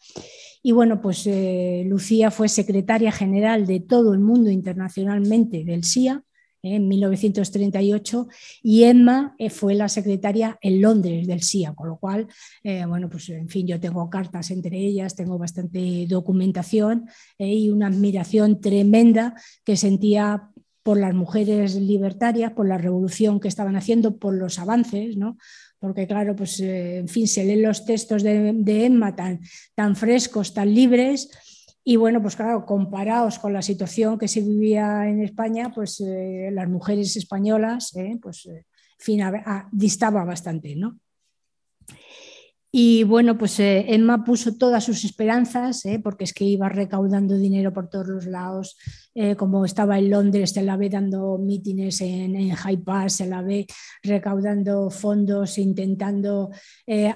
Y bueno, pues eh, Lucía fue secretaria general de todo el mundo internacionalmente del SIA en 1938 y Emma eh, fue la secretaria en Londres del SIA, con lo cual, eh, bueno, pues en fin, yo tengo cartas entre ellas, tengo bastante documentación eh, y una admiración tremenda que sentía por las mujeres libertarias, por la revolución que estaban haciendo, por los avances, ¿no? porque claro, pues en fin, se leen los textos de, Emma tan, tan frescos, tan libres, y bueno, pues claro, comparados con la situación que se vivía en España, pues eh, las mujeres españolas, eh, pues, eh, fin, distaba bastante, ¿no? Y bueno, pues eh, Emma puso todas sus esperanzas, eh, porque es que iba recaudando dinero por todos los lados, eh, como estaba en Londres, se la ve dando mítines en, High Pass, se la ve recaudando fondos, intentando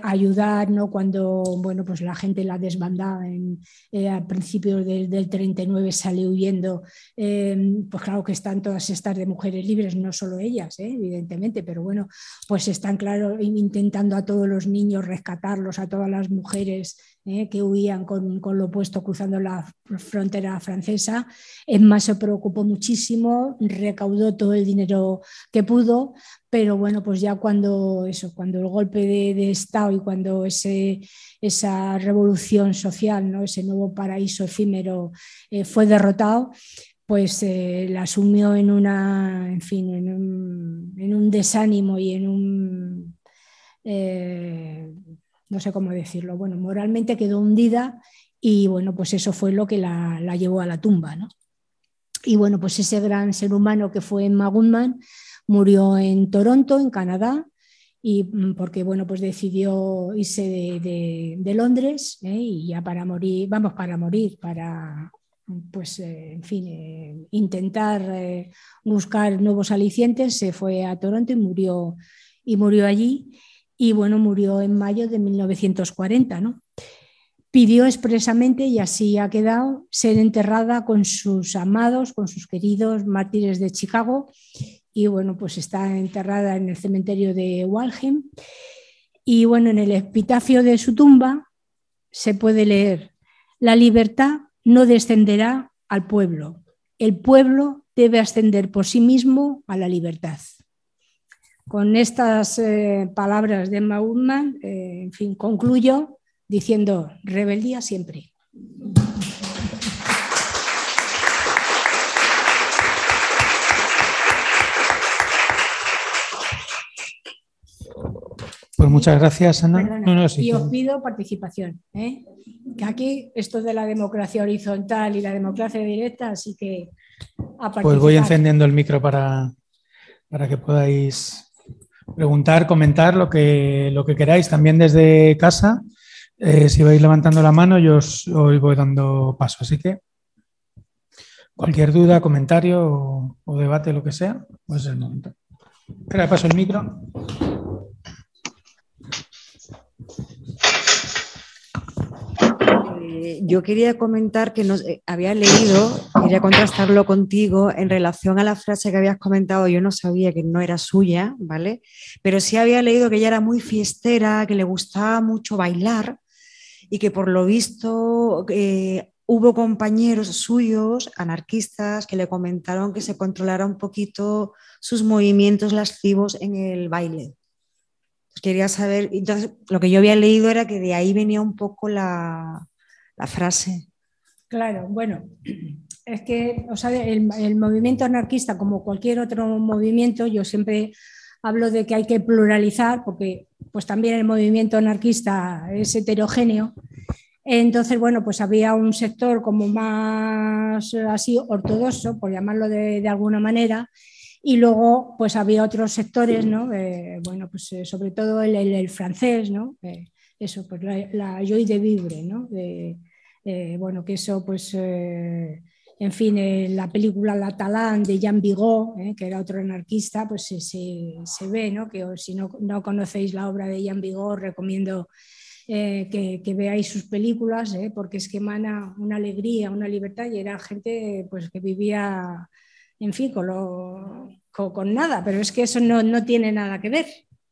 ayudar, ¿no? cuando bueno, pues la gente la desbandaba en, a principios del 39 sale huyendo, pues claro que están todas estas de mujeres libres, no solo ellas, evidentemente, pero bueno, pues están claro intentando a todos los niños rescatar a todas las mujeres eh, que huían con, lo opuesto cruzando la frontera francesa. Emma se preocupó muchísimo, recaudó todo el dinero que pudo, pero bueno, pues ya cuando eso, cuando el golpe de, Estado y cuando ese, esa revolución social, ¿no? ese nuevo paraíso efímero eh, fue derrotado, pues eh, la asumió en una, en fin, en un, desánimo y en un no sé cómo decirlo, bueno, moralmente quedó hundida y bueno, pues eso fue lo que la, llevó a la tumba, ¿no? Y bueno, pues ese gran ser humano que fue Emma murió en Toronto, en Canadá, y mm, porque bueno, pues decidió irse de, Londres ¿eh? y ya para morir, vamos, para morir, para pues eh, en fin, eh, intentar buscar nuevos alicientes, se fue a Toronto y murió, y murió allí y bueno, murió en mayo de 1940, ¿no? Pidió expresamente, y así ha quedado, ser enterrada con sus amados, con sus queridos mártires de Chicago, y bueno, pues está enterrada en el cementerio de Walheim. Y bueno, en el epitafio de su tumba se puede leer, la libertad no descenderá al pueblo, el pueblo debe ascender por sí mismo a la libertad. Con estas eh, palabras de Emma eh, en fin, concluyo diciendo rebeldía siempre. Pues muchas gracias, Ana. y os pido participación. ¿eh? Que aquí esto de la democracia horizontal y la democracia directa, así que Pues voy encendiendo el micro para, para que podáis preguntar, comentar lo que, lo que queráis también desde casa. Eh, si vais levantando la mano, yo os, voy dando paso. Así que cualquier duda, comentario o, debate, lo que sea, pues es el momento. Espera, paso el micro. Yo quería comentar que nos, eh, había leído, quería contrastarlo contigo en relación a la frase que habías comentado. Yo no sabía que no era suya, ¿vale? Pero sí había leído que ella era muy fiestera, que le gustaba mucho bailar y que por lo visto eh, hubo compañeros suyos, anarquistas, que le comentaron que se controlara un poquito sus movimientos lascivos en el baile. Quería saber, entonces lo que yo había leído era que de ahí venía un poco la, la frase. Claro, bueno, es que el, movimiento anarquista, como cualquier otro movimiento, yo siempre hablo de que hay que pluralizar, porque pues también el movimiento anarquista es heterogéneo. Entonces, bueno, pues había un sector como más así ortodoxo, por llamarlo de, alguna manera, y luego pues había otros sectores, ¿no? Eh, bueno, pues eh, sobre todo el, francés, ¿no? Eh, eso, pues la, la joy de vivre, ¿no? De, eh, bueno, que eso, pues, eh, en fin, en la película La Talán de Jean Vigo, eh, que era otro anarquista, pues se, se, ve, ¿no? Que si no, no, conocéis la obra de Jean Vigo, os recomiendo que, que, veáis sus películas, porque es que emana una alegría, una libertad, y era gente pues, que vivía, en fin, con, lo, con, nada, pero es que eso no, no tiene nada que ver.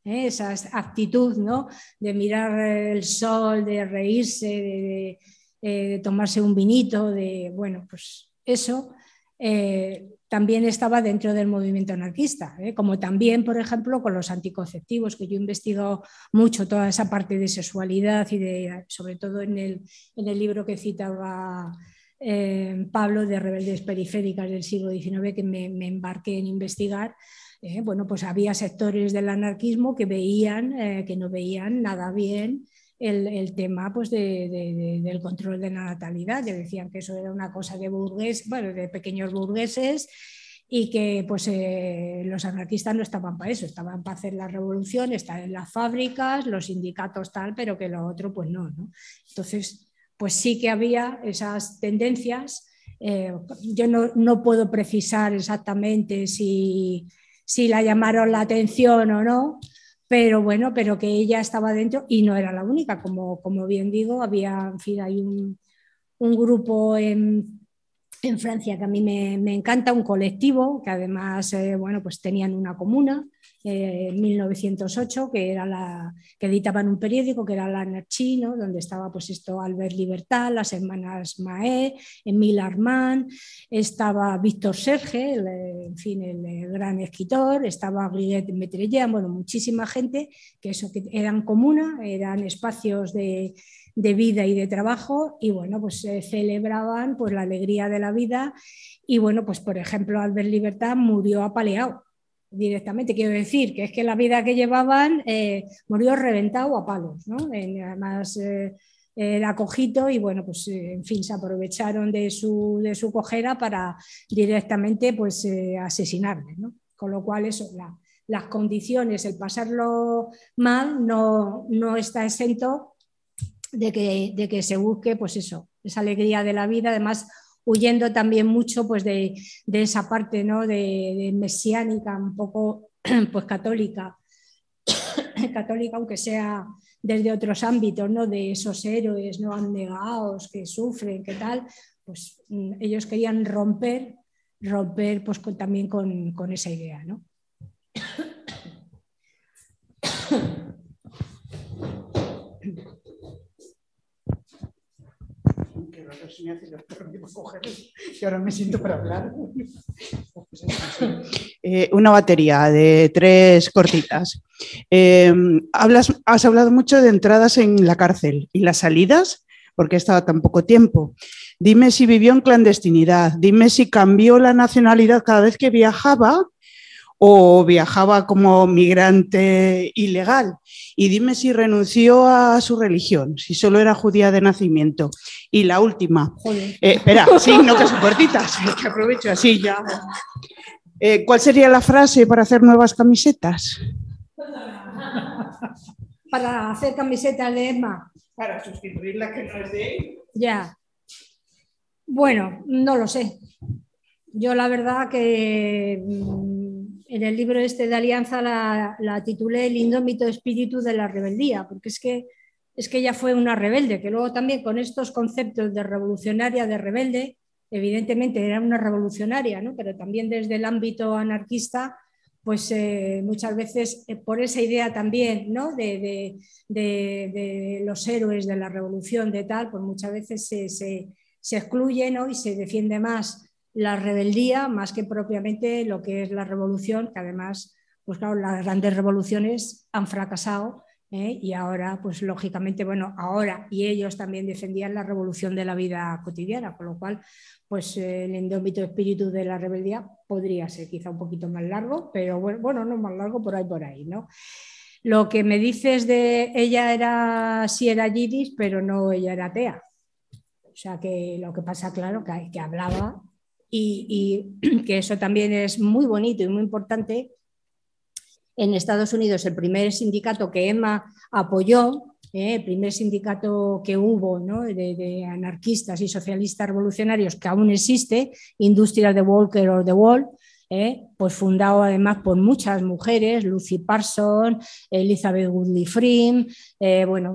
¿Eh? esa actitud ¿no? de mirar el sol, de reírse, de, de, tomarse un vinito, de, bueno, pues eso eh, también estaba dentro del movimiento anarquista, ¿eh? como también, por ejemplo, con los anticonceptivos, que yo investigo mucho toda esa parte de sexualidad y de, sobre todo en el, en el libro que citaba Pablo de Rebeldes Periféricas del siglo XIX, que me embarqué en investigar, eh, bueno, pues había sectores del anarquismo que veían, eh, que no veían nada bien el, tema pues del control de la natalidad, que decían que eso era una cosa de burgués, bueno, de pequeños burgueses y que pues eh, los anarquistas no estaban para eso, estaban para hacer la revolución, estar en las fábricas, los sindicatos tal, pero que lo otro pues no. Entonces, pues sí que había esas tendencias. yo no, puedo precisar exactamente si, si la llamaron la atención o no, pero bueno, pero que ella estaba dentro y no era la única, como, como bien digo, había, en fin, hay un, grupo en, en Francia, que a mí me, encanta, un colectivo que además, eh, bueno, pues tenían una comuna eh, en 1908, que, era la, que editaban un periódico que era la Anarchie, donde estaba pues esto Albert Libertad, las hermanas Maé, Emile Armand, estaba Víctor Serge, el, en fin, el, gran escritor, estaba Guillet Metrellan, bueno, muchísima gente que eso que eran comuna, eran espacios de de vida y de trabajo y bueno, pues se celebraban pues la alegría de la vida y bueno, pues por ejemplo Albert Libertad murió apaleado directamente, quiero decir que es que la vida que llevaban eh, murió reventado a palos, ¿no? además eh, era cojito y bueno, pues eh, en fin, se aprovecharon de su, de su cojera para directamente pues asesinarle, ¿no? Con lo cual eso, las condiciones, el pasarlo mal no, no está exento de que, de que se busque pues eso, esa alegría de la vida, además huyendo también mucho pues de, esa parte ¿no? de, mesiánica, un poco pues católica, católica aunque sea desde otros ámbitos, ¿no? de esos héroes no abnegados que sufren, que tal, pues mm, ellos querían romper, romper pues también con, con esa idea. ¿no? Ahora me siento para hablar. Eh, una batería de tres cortitas. Eh, hablas, has hablado mucho de entradas en la cárcel y las salidas, porque estaba tan poco tiempo. Dime si vivió en clandestinidad, dime si cambió la nacionalidad cada vez que viajaba o viajaba como migrante ilegal. Y dime si renunció a su religión, si solo era judía de nacimiento. Y la última. Eh, espera, sí, no que son cortitas, que aprovecho así ya. Eh, ¿Cuál sería la frase para hacer nuevas camisetas? Para hacer camisetas de Emma. Para sustituir la que no es de él. Ya. Bueno, no lo sé. Yo la verdad que mm, en el libro este de Alianza la, titulé El indómito espíritu de la rebeldía, porque es que, es que ella fue una rebelde, que luego también con estos conceptos de revolucionaria, de rebelde, evidentemente era una revolucionaria, ¿no? pero también desde el ámbito anarquista, pues eh, muchas veces eh, por esa idea también ¿no? de, los héroes de la revolución, de tal, pues muchas veces se, se, se excluye y se defiende más la rebeldía más que propiamente lo que es la revolución, que además, pues claro, las grandes revoluciones han fracasado ¿eh? y ahora, pues lógicamente, bueno, ahora y ellos también defendían la revolución de la vida cotidiana, con lo cual, pues el indómito espíritu de la rebeldía podría ser quizá un poquito más largo, pero bueno, no más largo por ahí, por ahí, ¿no? Lo que me dices de ella era, sí era yidis, pero no ella era atea. O sea que lo que pasa, claro, que, que hablaba y, que eso también es muy bonito y muy importante. En Estados Unidos, el primer sindicato que Emma apoyó, eh, el primer sindicato que hubo de, anarquistas y socialistas revolucionarios que aún existe, Industria de Walker or The Wall, eh, pues fundado además por muchas mujeres, Lucy Parsons, Elizabeth Woodley Freeman, eh, bueno,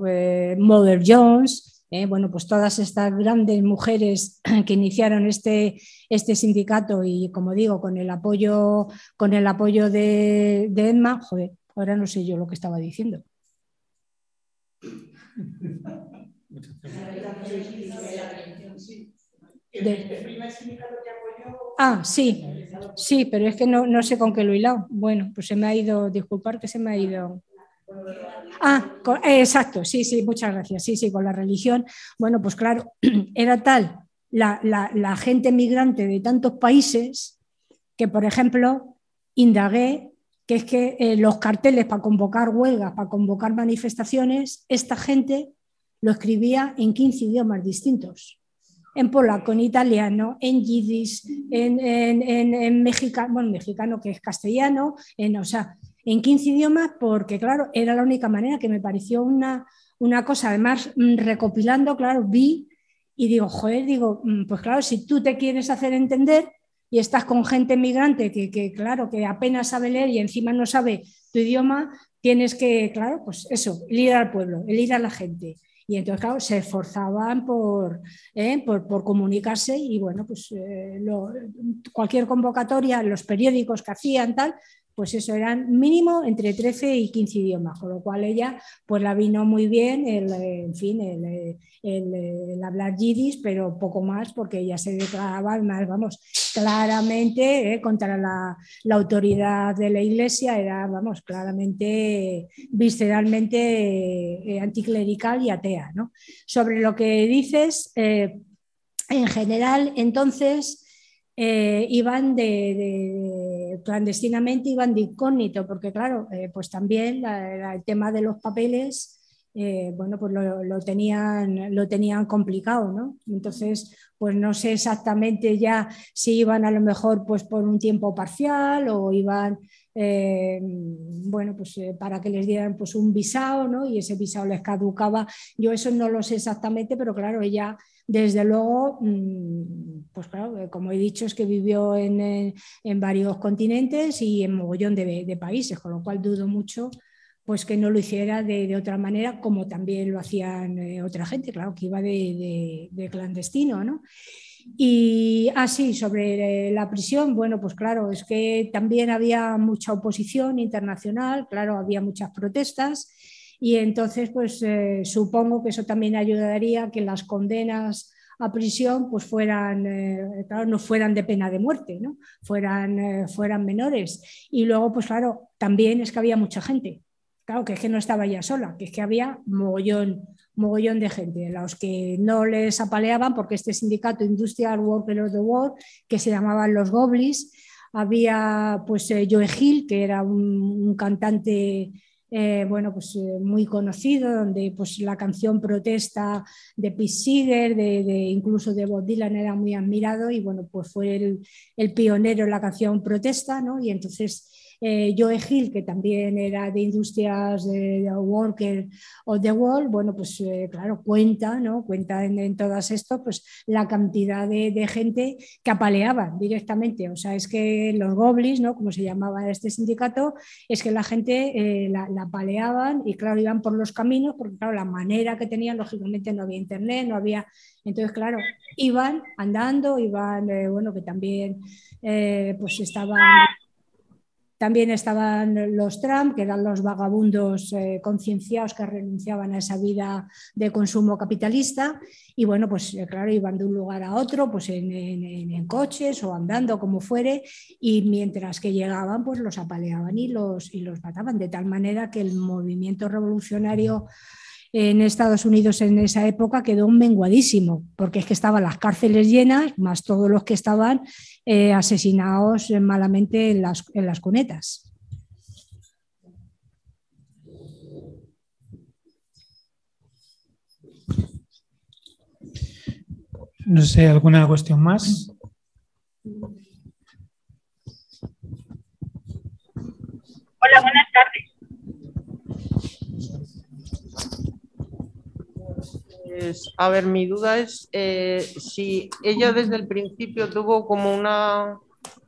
Mother Jones, ¿eh? bueno, pues todas estas grandes mujeres que iniciaron este, este sindicato y como digo, con el apoyo, con el apoyo de, de Emma, joder, ahora no sé yo lo que estaba diciendo. Ah, sí, sí, pero es que no, no sé con qué lo hilado. Bueno, pues se me ha ido, disculpar que se me ha ido. Ah, eh, exacto, sí, sí, muchas gracias. Sí, sí, con la religión. Bueno, pues claro, era tal la, gente migrante de tantos países que, por ejemplo, indagué que es que eh, los carteles para convocar huelgas, para convocar manifestaciones, esta gente lo escribía en 15 idiomas distintos. En polaco, en italiano, en yiddish, en, en, mexicano, bueno, mexicano que es castellano, en, o sea, en 15 idiomas porque, claro, era la única manera que me pareció una, una cosa. Además, mm, recopilando, claro, vi y digo, joder, digo, mm, pues claro, si tú te quieres hacer entender y estás con gente migrante que, que, claro, que apenas sabe leer y encima no sabe tu idioma, tienes que, claro, pues eso, el ir al pueblo, el ir a la gente. Y entonces, claro, se esforzaban por, ¿eh? por, comunicarse y, bueno, pues eh, cualquier convocatoria, los periódicos que hacían, tal, pues eso eran mínimo entre 13 y 15 idiomas, con lo cual ella pues la vino muy bien, el, en fin, el, hablar yiddish, pero poco más porque ella se declaraba más, vamos, claramente eh, contra la, autoridad de la iglesia, era, vamos, claramente, visceralmente eh, anticlerical y atea. ¿no? Sobre lo que dices, eh, en general, entonces, iban de, clandestinamente, iban de incógnito, porque claro, eh, pues también el tema de los papeles, eh, bueno, pues lo, tenían, lo tenían complicado, ¿no? Entonces, pues no sé exactamente ya si iban a lo mejor pues por un tiempo parcial o iban, bueno, pues para que les dieran pues un visado, ¿no? Y ese visado les caducaba. Yo eso no lo sé exactamente, pero claro, ella desde luego, mm, pues claro, eh, como he dicho, es que vivió en, varios continentes y en mogollón de, países, con lo cual dudo mucho pues que no lo hiciera de, otra manera, como también lo hacían eh, otra gente, claro, que iba de, clandestino, ¿no? Y así, ah, sobre la prisión, bueno, pues claro, es que también había mucha oposición internacional, claro, había muchas protestas y entonces, pues eh, supongo que eso también ayudaría a que las condenas a prisión pues fueran, eh, claro, no fueran de pena de muerte, ¿no? fueran, eh, fueran menores. Y luego, pues claro, también es que había mucha gente. Claro, que es que no estaba ya sola, que es que había mogollón, mogollón de gente, los que no les apaleaban, porque este sindicato Industrial Worker of the World, que se llamaban los Goblis, había pues Joe Hill, que era un cantante eh, bueno, pues, eh, muy conocido, donde pues, la canción protesta de Pete Seeger, de, incluso de Bob Dylan era muy admirado y bueno, pues fue el, el pionero en la canción protesta, ¿no? Y entonces eh, Joe Hill, que también era de Industrias de, Worker of the World, bueno, pues eh, claro, cuenta, ¿no? Cuenta en, todas esto, pues la cantidad de, gente que apaleaban directamente. O sea, es que los goblins, ¿no? Como se llamaba este sindicato, es que la gente eh, la, apaleaban y claro, iban por los caminos, porque claro, la manera que tenían, lógicamente no había internet, no había... Entonces, claro, iban andando, iban, bueno, que también pues estaban también estaban los Trump, que eran los vagabundos eh, concienciados que renunciaban a esa vida de consumo capitalista. Y bueno, pues eh, claro, iban de un lugar a otro, pues en, coches o andando, como fuere, y mientras que llegaban, pues los apaleaban y los, y los mataban, de tal manera que el movimiento revolucionario en Estados Unidos en esa época quedó menguadísimo, porque es que estaban las cárceles llenas, más todos los que estaban eh, asesinados malamente en las, en las cunetas. No sé, ¿alguna cuestión más? Hola, buenas tardes. Pues, a ver, mi duda es eh, si ella desde el principio tuvo como una,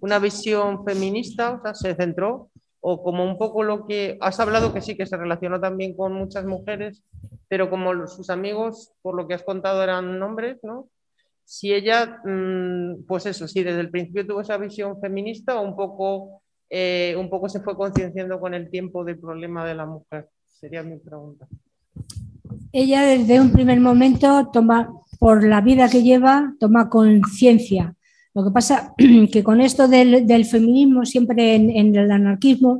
una visión feminista, o sea, se centró, o como un poco lo que has hablado, que sí, que se relacionó también con muchas mujeres, pero como sus amigos, por lo que has contado, eran hombres, ¿no? Si ella, mm, pues eso, si desde el principio tuvo esa visión feminista o un poco, eh, un poco se fue concienciando con el tiempo del problema de la mujer, sería mi pregunta ella desde un primer momento toma, por la vida que lleva, toma conciencia. Lo que pasa que con esto del, feminismo, siempre en, el anarquismo,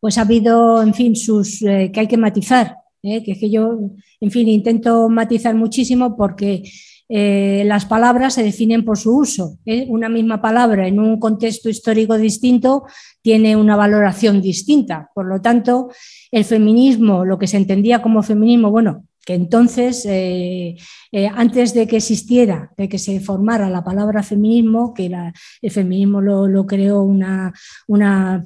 pues ha habido, en fin, sus eh, que hay que matizar, ¿eh? que es que yo, en fin, intento matizar muchísimo porque eh, las palabras se definen por su uso. Una misma palabra en un contexto histórico distinto tiene una valoración distinta. Por lo tanto, el feminismo, lo que se entendía como feminismo, bueno, que entonces, eh, eh, antes de que existiera, de que se formara la palabra feminismo, que el feminismo lo, creó una,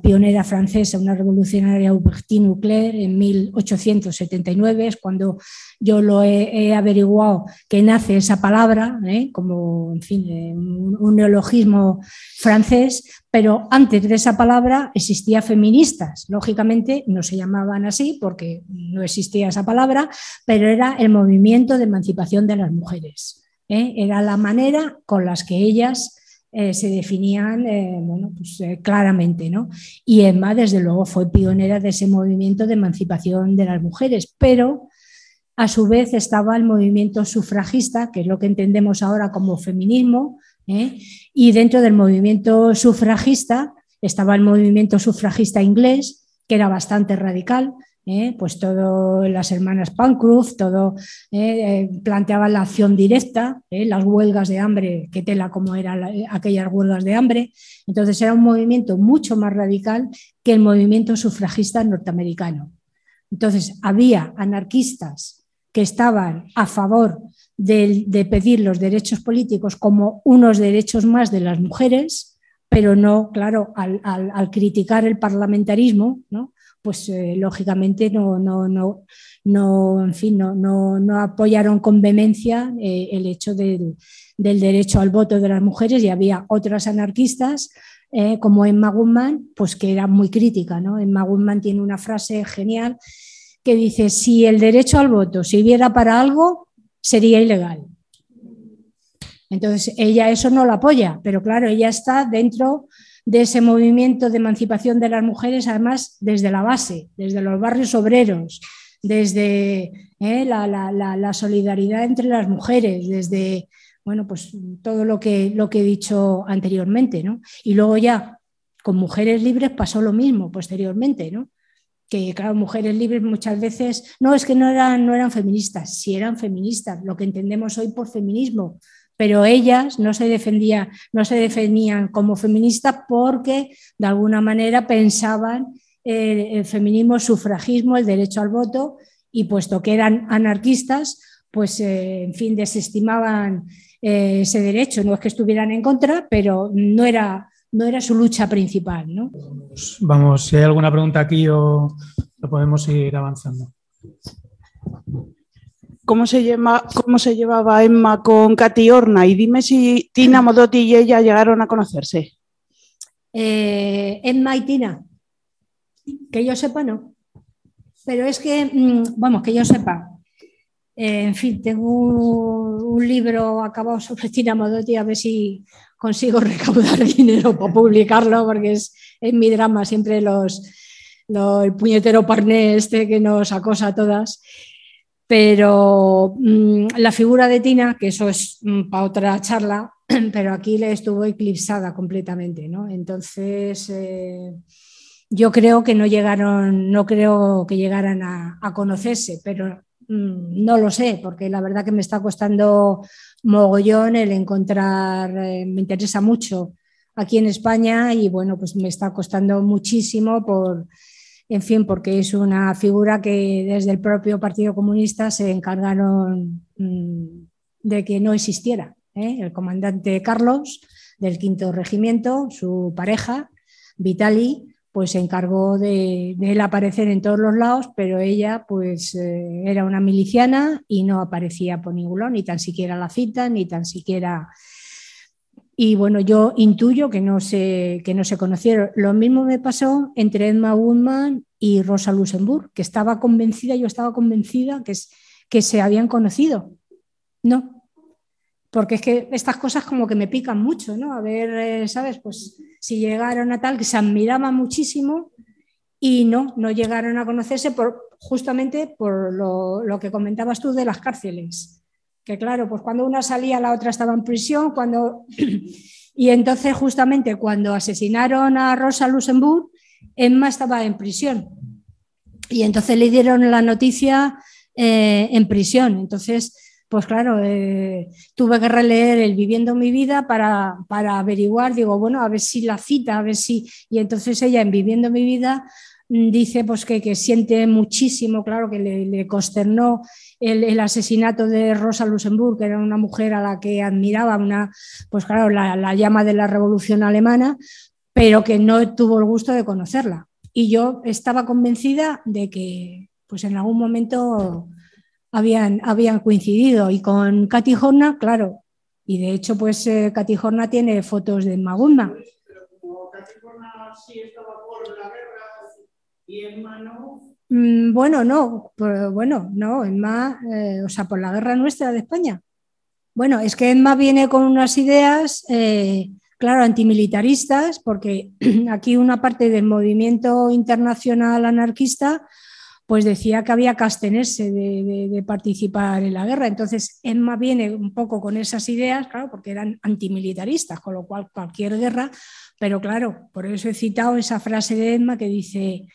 pionera francesa, una revolucionaria Hubertine Nuclear en 1879, es cuando yo lo he, averiguado que nace esa palabra, ¿eh? como en fin, un, neologismo francés, pero antes de esa palabra existía feministas. Lógicamente no se llamaban así porque no existía esa palabra, pero era el movimiento de emancipación de las mujeres. ¿eh? Era la manera con las que ellas eh, se definían eh, bueno, pues, claramente. ¿no? Y Emma, desde luego, fue pionera de ese movimiento de emancipación de las mujeres, pero a su vez estaba el movimiento sufragista, que es lo que entendemos ahora como feminismo, ¿eh? Y dentro del movimiento sufragista estaba el movimiento sufragista inglés, que era bastante radical, ¿eh? pues todo las hermanas Pancroft, todo ¿eh? planteaba la acción directa, las huelgas de hambre, que tela como eran aquellas huelgas de hambre. Entonces era un movimiento mucho más radical que el movimiento sufragista norteamericano. Entonces había anarquistas que estaban a favor de, pedir los derechos políticos como unos derechos más de las mujeres, pero no, claro, al, criticar el parlamentarismo, ¿no? pues eh, lógicamente no, no, no, no, en fin, no, no, apoyaron con vehemencia eh, el hecho del derecho al voto de las mujeres y había otras anarquistas eh, como Emma Goodman, pues que era muy crítica. ¿no? Emma Goodman tiene una frase genial que dice, si el derecho al voto sirviera para algo, sería ilegal. Entonces, ella eso no lo apoya, pero claro, ella está dentro de ese movimiento de emancipación de las mujeres, además desde la base, desde los barrios obreros, desde eh, la, solidaridad entre las mujeres, desde bueno, pues todo lo que, lo que he dicho anteriormente. ¿no? Y luego ya con mujeres libres pasó lo mismo posteriormente, ¿no? Que, claro, mujeres libres muchas veces, no, es que no eran, no eran feministas, sí eran feministas, lo que entendemos hoy por feminismo, pero ellas no se, defendía, no se defendían como feministas porque de alguna manera pensaban el feminismo, el sufragismo, el derecho al voto, y puesto que eran anarquistas, pues eh, en fin, desestimaban eh, ese derecho. No es que estuvieran en contra, pero no era no era su lucha principal. ¿no? Vamos, si hay alguna pregunta aquí o lo podemos ir avanzando. ¿Cómo se, llama, ¿Cómo se llevaba Emma con Katy Horna? Y dime si Tina Modotti y ella llegaron a conocerse. Eh, Emma y Tina, que yo sepa, no. Pero es que, mm, vamos, que yo sepa. Eh, en fin, tengo un, libro acabado sobre Tina Modotti, a ver si consigo recaudar dinero para publicarlo, porque es, mi drama siempre los, el puñetero parné este que nos acosa a todas. Pero mm, la figura de Tina, que eso es mm, para otra charla, pero aquí le estuvo eclipsada completamente, ¿no? Entonces, eh, yo creo que no llegaron, no creo que llegaran a, a conocerse, pero no lo sé, porque la verdad que me está costando mogollón el encontrar, eh, me interesa mucho aquí en España y bueno, pues me está costando muchísimo por, en fin, porque es una figura que desde el propio Partido Comunista se encargaron mm, de que no existiera. ¿eh? El comandante Carlos del quinto regimiento, su pareja, Vitali, pues se encargó de, él aparecer en todos los lados, pero ella pues eh, era una miliciana y no aparecía por ningún lado, ni tan siquiera la cita, ni tan siquiera... Y bueno, yo intuyo que no se, que no se conocieron. Lo mismo me pasó entre Emma Woodman y Rosa Luxemburg, que estaba convencida, yo estaba convencida que, que se habían conocido. No, porque es que estas cosas como que me pican mucho, ¿no? A ver, eh, ¿sabes? Pues si llegaron a tal, que se admiraban muchísimo y no, no llegaron a conocerse por, justamente por lo, que comentabas tú de las cárceles. Que claro, pues cuando una salía, la otra estaba en prisión, cuando... y entonces justamente cuando asesinaron a Rosa Luxemburg, Emma estaba en prisión. Y entonces le dieron la noticia eh, en prisión. Entonces pues claro, eh, tuve que releer el Viviendo mi vida para, averiguar, digo, bueno, a ver si la cita, a ver si... Y entonces ella en Viviendo mi vida mm, dice pues que, siente muchísimo, claro, que le, consternó el, asesinato de Rosa Luxemburg, que era una mujer a la que admiraba, una, pues claro, la, la llama de la revolución alemana, pero que no tuvo el gusto de conocerla. Y yo estaba convencida de que pues en algún momento habían, habían coincidido. Y con Katy Horna, claro. Y de hecho, pues eh, Katy Horna tiene fotos de Magunda. sí estaba por la guerra y Emma no. Mm, bueno, no, bueno, no, Emma, eh, o sea, por la guerra nuestra de España. Bueno, es que Emma viene con unas ideas, eh, claro, antimilitaristas, porque aquí una parte del movimiento internacional anarquista pues decía que había que abstenerse de, participar en la guerra. Entonces, Emma viene un poco con esas ideas, claro, porque eran antimilitaristas, con lo cual cualquier guerra, pero claro, por eso he citado esa frase de Emma que dice,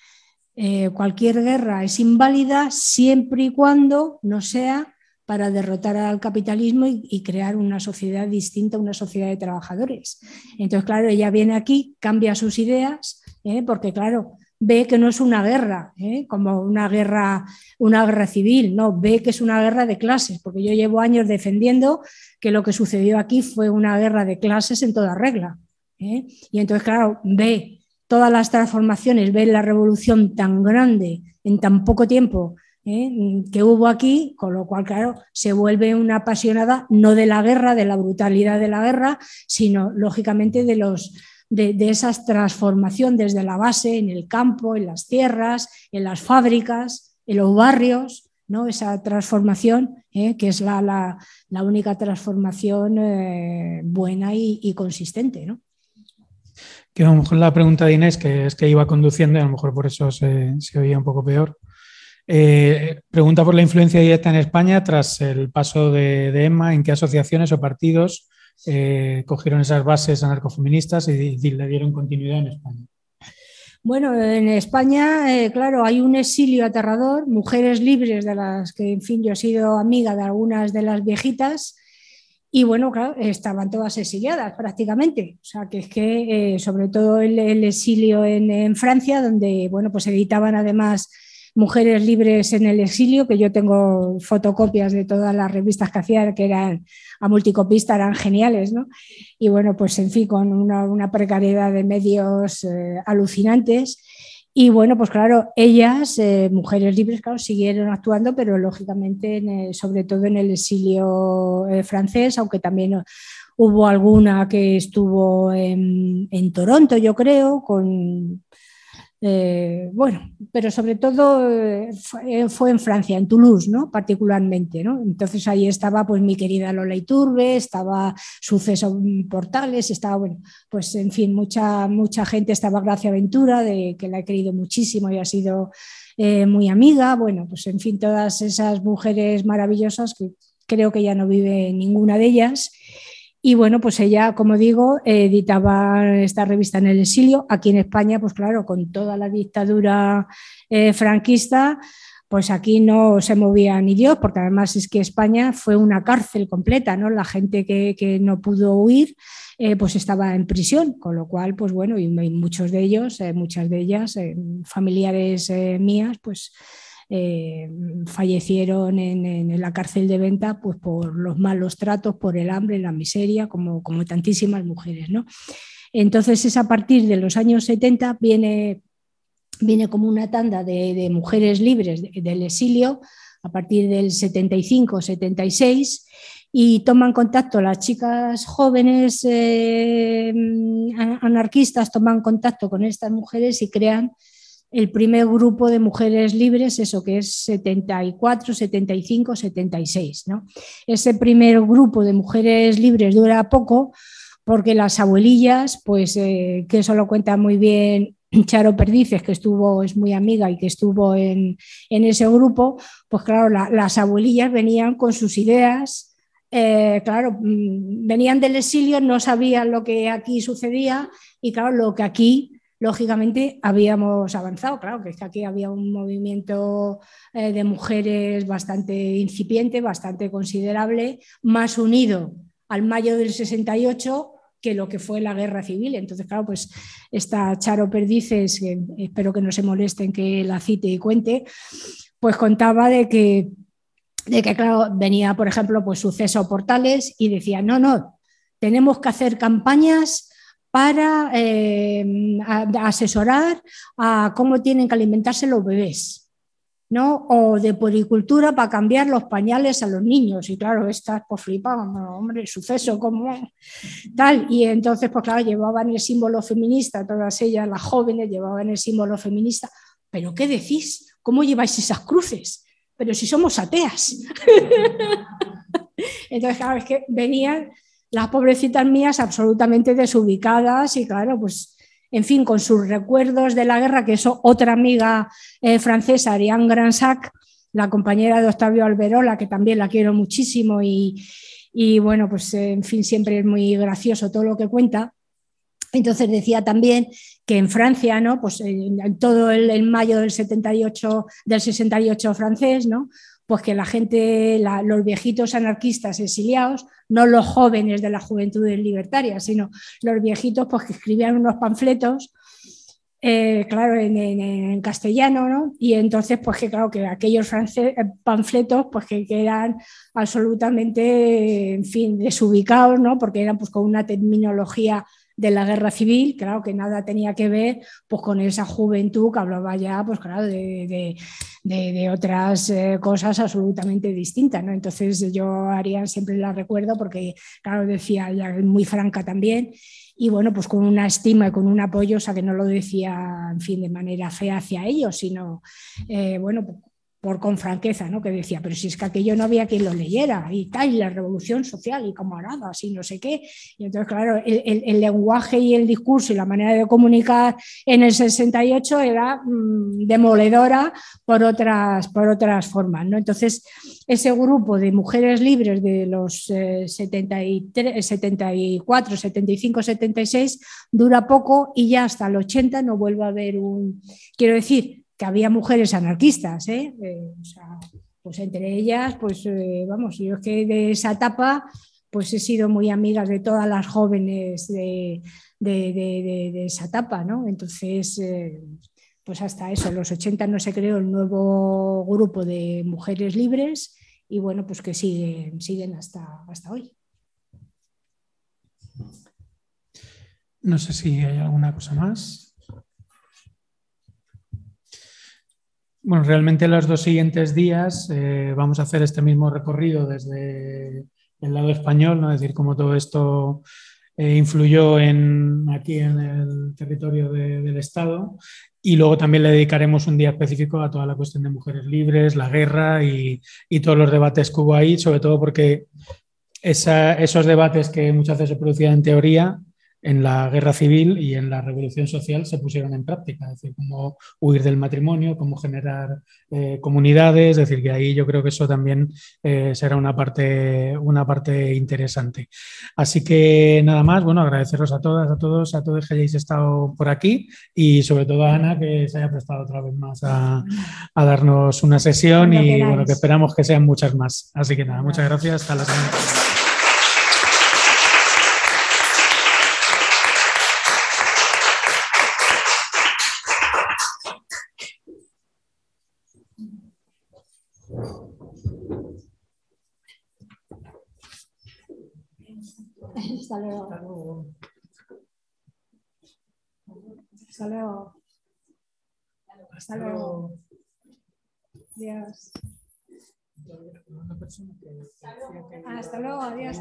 eh, cualquier guerra es inválida siempre y cuando no sea para derrotar al capitalismo y, crear una sociedad distinta, una sociedad de trabajadores. Entonces, claro, ella viene aquí, cambia sus ideas, ¿eh? porque claro, ve que no es una guerra, ¿eh? como una guerra, una guerra civil, no, ve que es una guerra de clases, porque yo llevo años defendiendo que lo que sucedió aquí fue una guerra de clases en toda regla. ¿eh? Y entonces, claro, ve todas las transformaciones, ve la revolución tan grande en tan poco tiempo ¿eh? que hubo aquí, con lo cual, claro, se vuelve una apasionada no de la guerra, de la brutalidad de la guerra, sino, lógicamente, de los de, esa transformación desde la base, en el campo, en las tierras, en las fábricas, en los barrios, ¿no? esa transformación ¿eh? que es la, única transformación eh, buena y, consistente. ¿no? Que a lo mejor la pregunta de Inés, que es que iba conduciendo y a lo mejor por eso se, oía un poco peor. Eh, pregunta por la influencia directa en España tras el paso de, de Emma, en qué asociaciones o partidos eh, cogieron esas bases anarcofeministas y, le dieron continuidad en España. Bueno, en España, eh, claro, hay un exilio aterrador, mujeres libres de las que, en fin, yo he sido amiga de algunas de las viejitas y bueno, claro, estaban todas exiliadas prácticamente. O sea, que es que, eh, sobre todo el, exilio en, en, Francia, donde, bueno, pues editaban además Mujeres Libres en el Exilio, que yo tengo fotocopias de todas las revistas que hacía, que eran a multicopista, eran geniales, ¿no? Y bueno, pues en fin, con una, precariedad de medios eh, alucinantes. Y bueno, pues claro, ellas, eh, mujeres libres, claro, siguieron actuando, pero lógicamente, sobre todo en el exilio eh, francés, aunque también hubo alguna que estuvo en, en Toronto, yo creo, con eh, bueno, pero sobre todo eh, eh, fue, en Francia, en Toulouse, ¿no? Particularmente, ¿no? Entonces ahí estaba pues mi querida Lola Iturbe, estaba Suceso Portales, estaba, bueno, pues en fin, mucha, mucha gente, estaba Gracia Ventura, de que la he querido muchísimo y ha sido muy amiga, bueno, pues en fin, todas esas mujeres maravillosas que creo que ya no vive ninguna de ellas. Y bueno, pues ella, como digo, editaba esta revista en el exilio. Aquí en España, pues claro, con toda la dictadura eh, franquista, pues aquí no se movía ni Dios, porque además es que España fue una cárcel completa, ¿no? La gente que, no pudo huir, eh, pues estaba en prisión, con lo cual, pues bueno, y, muchos de ellos, eh, muchas de ellas, familiares mías, pues eh, fallecieron en, la cárcel de venta pues, por los malos tratos, por el hambre, la miseria, como, tantísimas mujeres. ¿no? Entonces es a partir de los años 70 viene, viene como una tanda de, mujeres libres del exilio a partir del 75-76 y toman contacto las chicas jóvenes eh, anarquistas, toman contacto con estas mujeres y crean el primer grupo de mujeres libres, eso que es 74, 75, 76. ¿no? Ese primer grupo de mujeres libres dura poco porque las abuelillas, pues eh, que eso lo cuenta muy bien Charo Perdices, que estuvo, es muy amiga y que estuvo en, ese grupo, pues claro, las abuelillas venían con sus ideas, eh, claro, mm, venían del exilio, no sabían lo que aquí sucedía y claro, lo que aquí lógicamente habíamos avanzado. Claro, que aquí había un movimiento eh, de mujeres bastante incipiente, bastante considerable, más unido al mayo del 68 que lo que fue la guerra civil. Entonces, claro, pues esta Charo Perdices, que espero que no se molesten que la cite y cuente, pues contaba de que, de que claro, venía, por ejemplo, pues suceso portales y decía, no, no, tenemos que hacer campañas para eh, asesorar a cómo tienen que alimentarse los bebés. ¿no? O de poricultura para cambiar los pañales a los niños. Y claro, estas pues flipaban, hombre, suceso como tal. Y entonces, pues claro, llevaban el símbolo feminista, todas ellas, las jóvenes, llevaban el símbolo feminista. ¿Pero qué decís? ¿Cómo lleváis esas cruces? Pero si somos ateas. entonces, claro, es que venían las pobrecitas mías absolutamente desubicadas y claro, pues en fin, con sus recuerdos de la guerra, que es otra amiga eh, francesa, Ariane Gransac, la compañera de Octavio Alberola, que también la quiero muchísimo y, bueno, pues en fin, siempre es muy gracioso todo lo que cuenta. Entonces decía también que en Francia, ¿no? Pues en, todo el, mayo del 78, del 68 francés, ¿no? Pues que la gente, los viejitos anarquistas exiliados, no los jóvenes de la juventud libertaria, sino los viejitos pues, que escribían unos panfletos, eh, claro, en, castellano, ¿no? Y entonces, pues que claro, que aquellos eh, panfletos, pues que, eran absolutamente, en fin, desubicados, ¿no? Porque eran pues con una terminología de la guerra civil, claro que nada tenía que ver pues, con esa juventud que hablaba ya pues, claro, de, otras eh, cosas absolutamente distintas. ¿no? Entonces yo haría siempre la recuerdo porque, claro, decía muy franca también y bueno, pues con una estima y con un apoyo, o sea, que no lo decía, en fin, de manera fea hacia ellos, sino, eh, bueno, por con franqueza, ¿no? que decía, pero si es que aquello no había quien lo leyera y tal, y la revolución social y camaradas y no sé qué. Y entonces, claro, el, lenguaje y el discurso y la manera de comunicar en el 68 era mm, demoledora por otras, por otras formas. ¿no? Entonces, ese grupo de mujeres libres de los 73, 74, 75, 76 dura poco y ya hasta el 80 no vuelve a haber un... Quiero decir, que había mujeres anarquistas, ¿eh? Eh, pues entre ellas, pues eh, vamos, yo es que de esa etapa pues he sido muy amiga de todas las jóvenes de, esa etapa, ¿no? Entonces, pues hasta eso, los 80 no se creó el nuevo grupo de mujeres libres y bueno, pues que siguen, siguen hasta, hasta hoy. No sé si hay alguna cosa más. Bueno, realmente los dos siguientes días eh, vamos a hacer este mismo recorrido desde el lado español, ¿no? es decir, cómo todo esto eh, influyó en, aquí en el territorio del Estado. Y luego también le dedicaremos un día específico a toda la cuestión de mujeres libres, la guerra y, todos los debates que hubo ahí, sobre todo porque esos debates que muchas veces se producían en teoría en la guerra civil y en la revolución social se pusieron en práctica, es decir, cómo huir del matrimonio, cómo generar eh, comunidades, es decir, que ahí yo creo que eso también eh, será una parte, una parte interesante. Así que nada más, bueno, agradeceros a todas, a todos, a todos que hayáis estado por aquí y sobre todo a Ana que se haya prestado otra vez más a, a darnos una sesión y bueno, que esperamos que sean muchas más. Así que nada, muchas gracias, hasta la semana. Hasta luego. Hasta luego. Hasta luego. Adiós. Hasta luego, adiós.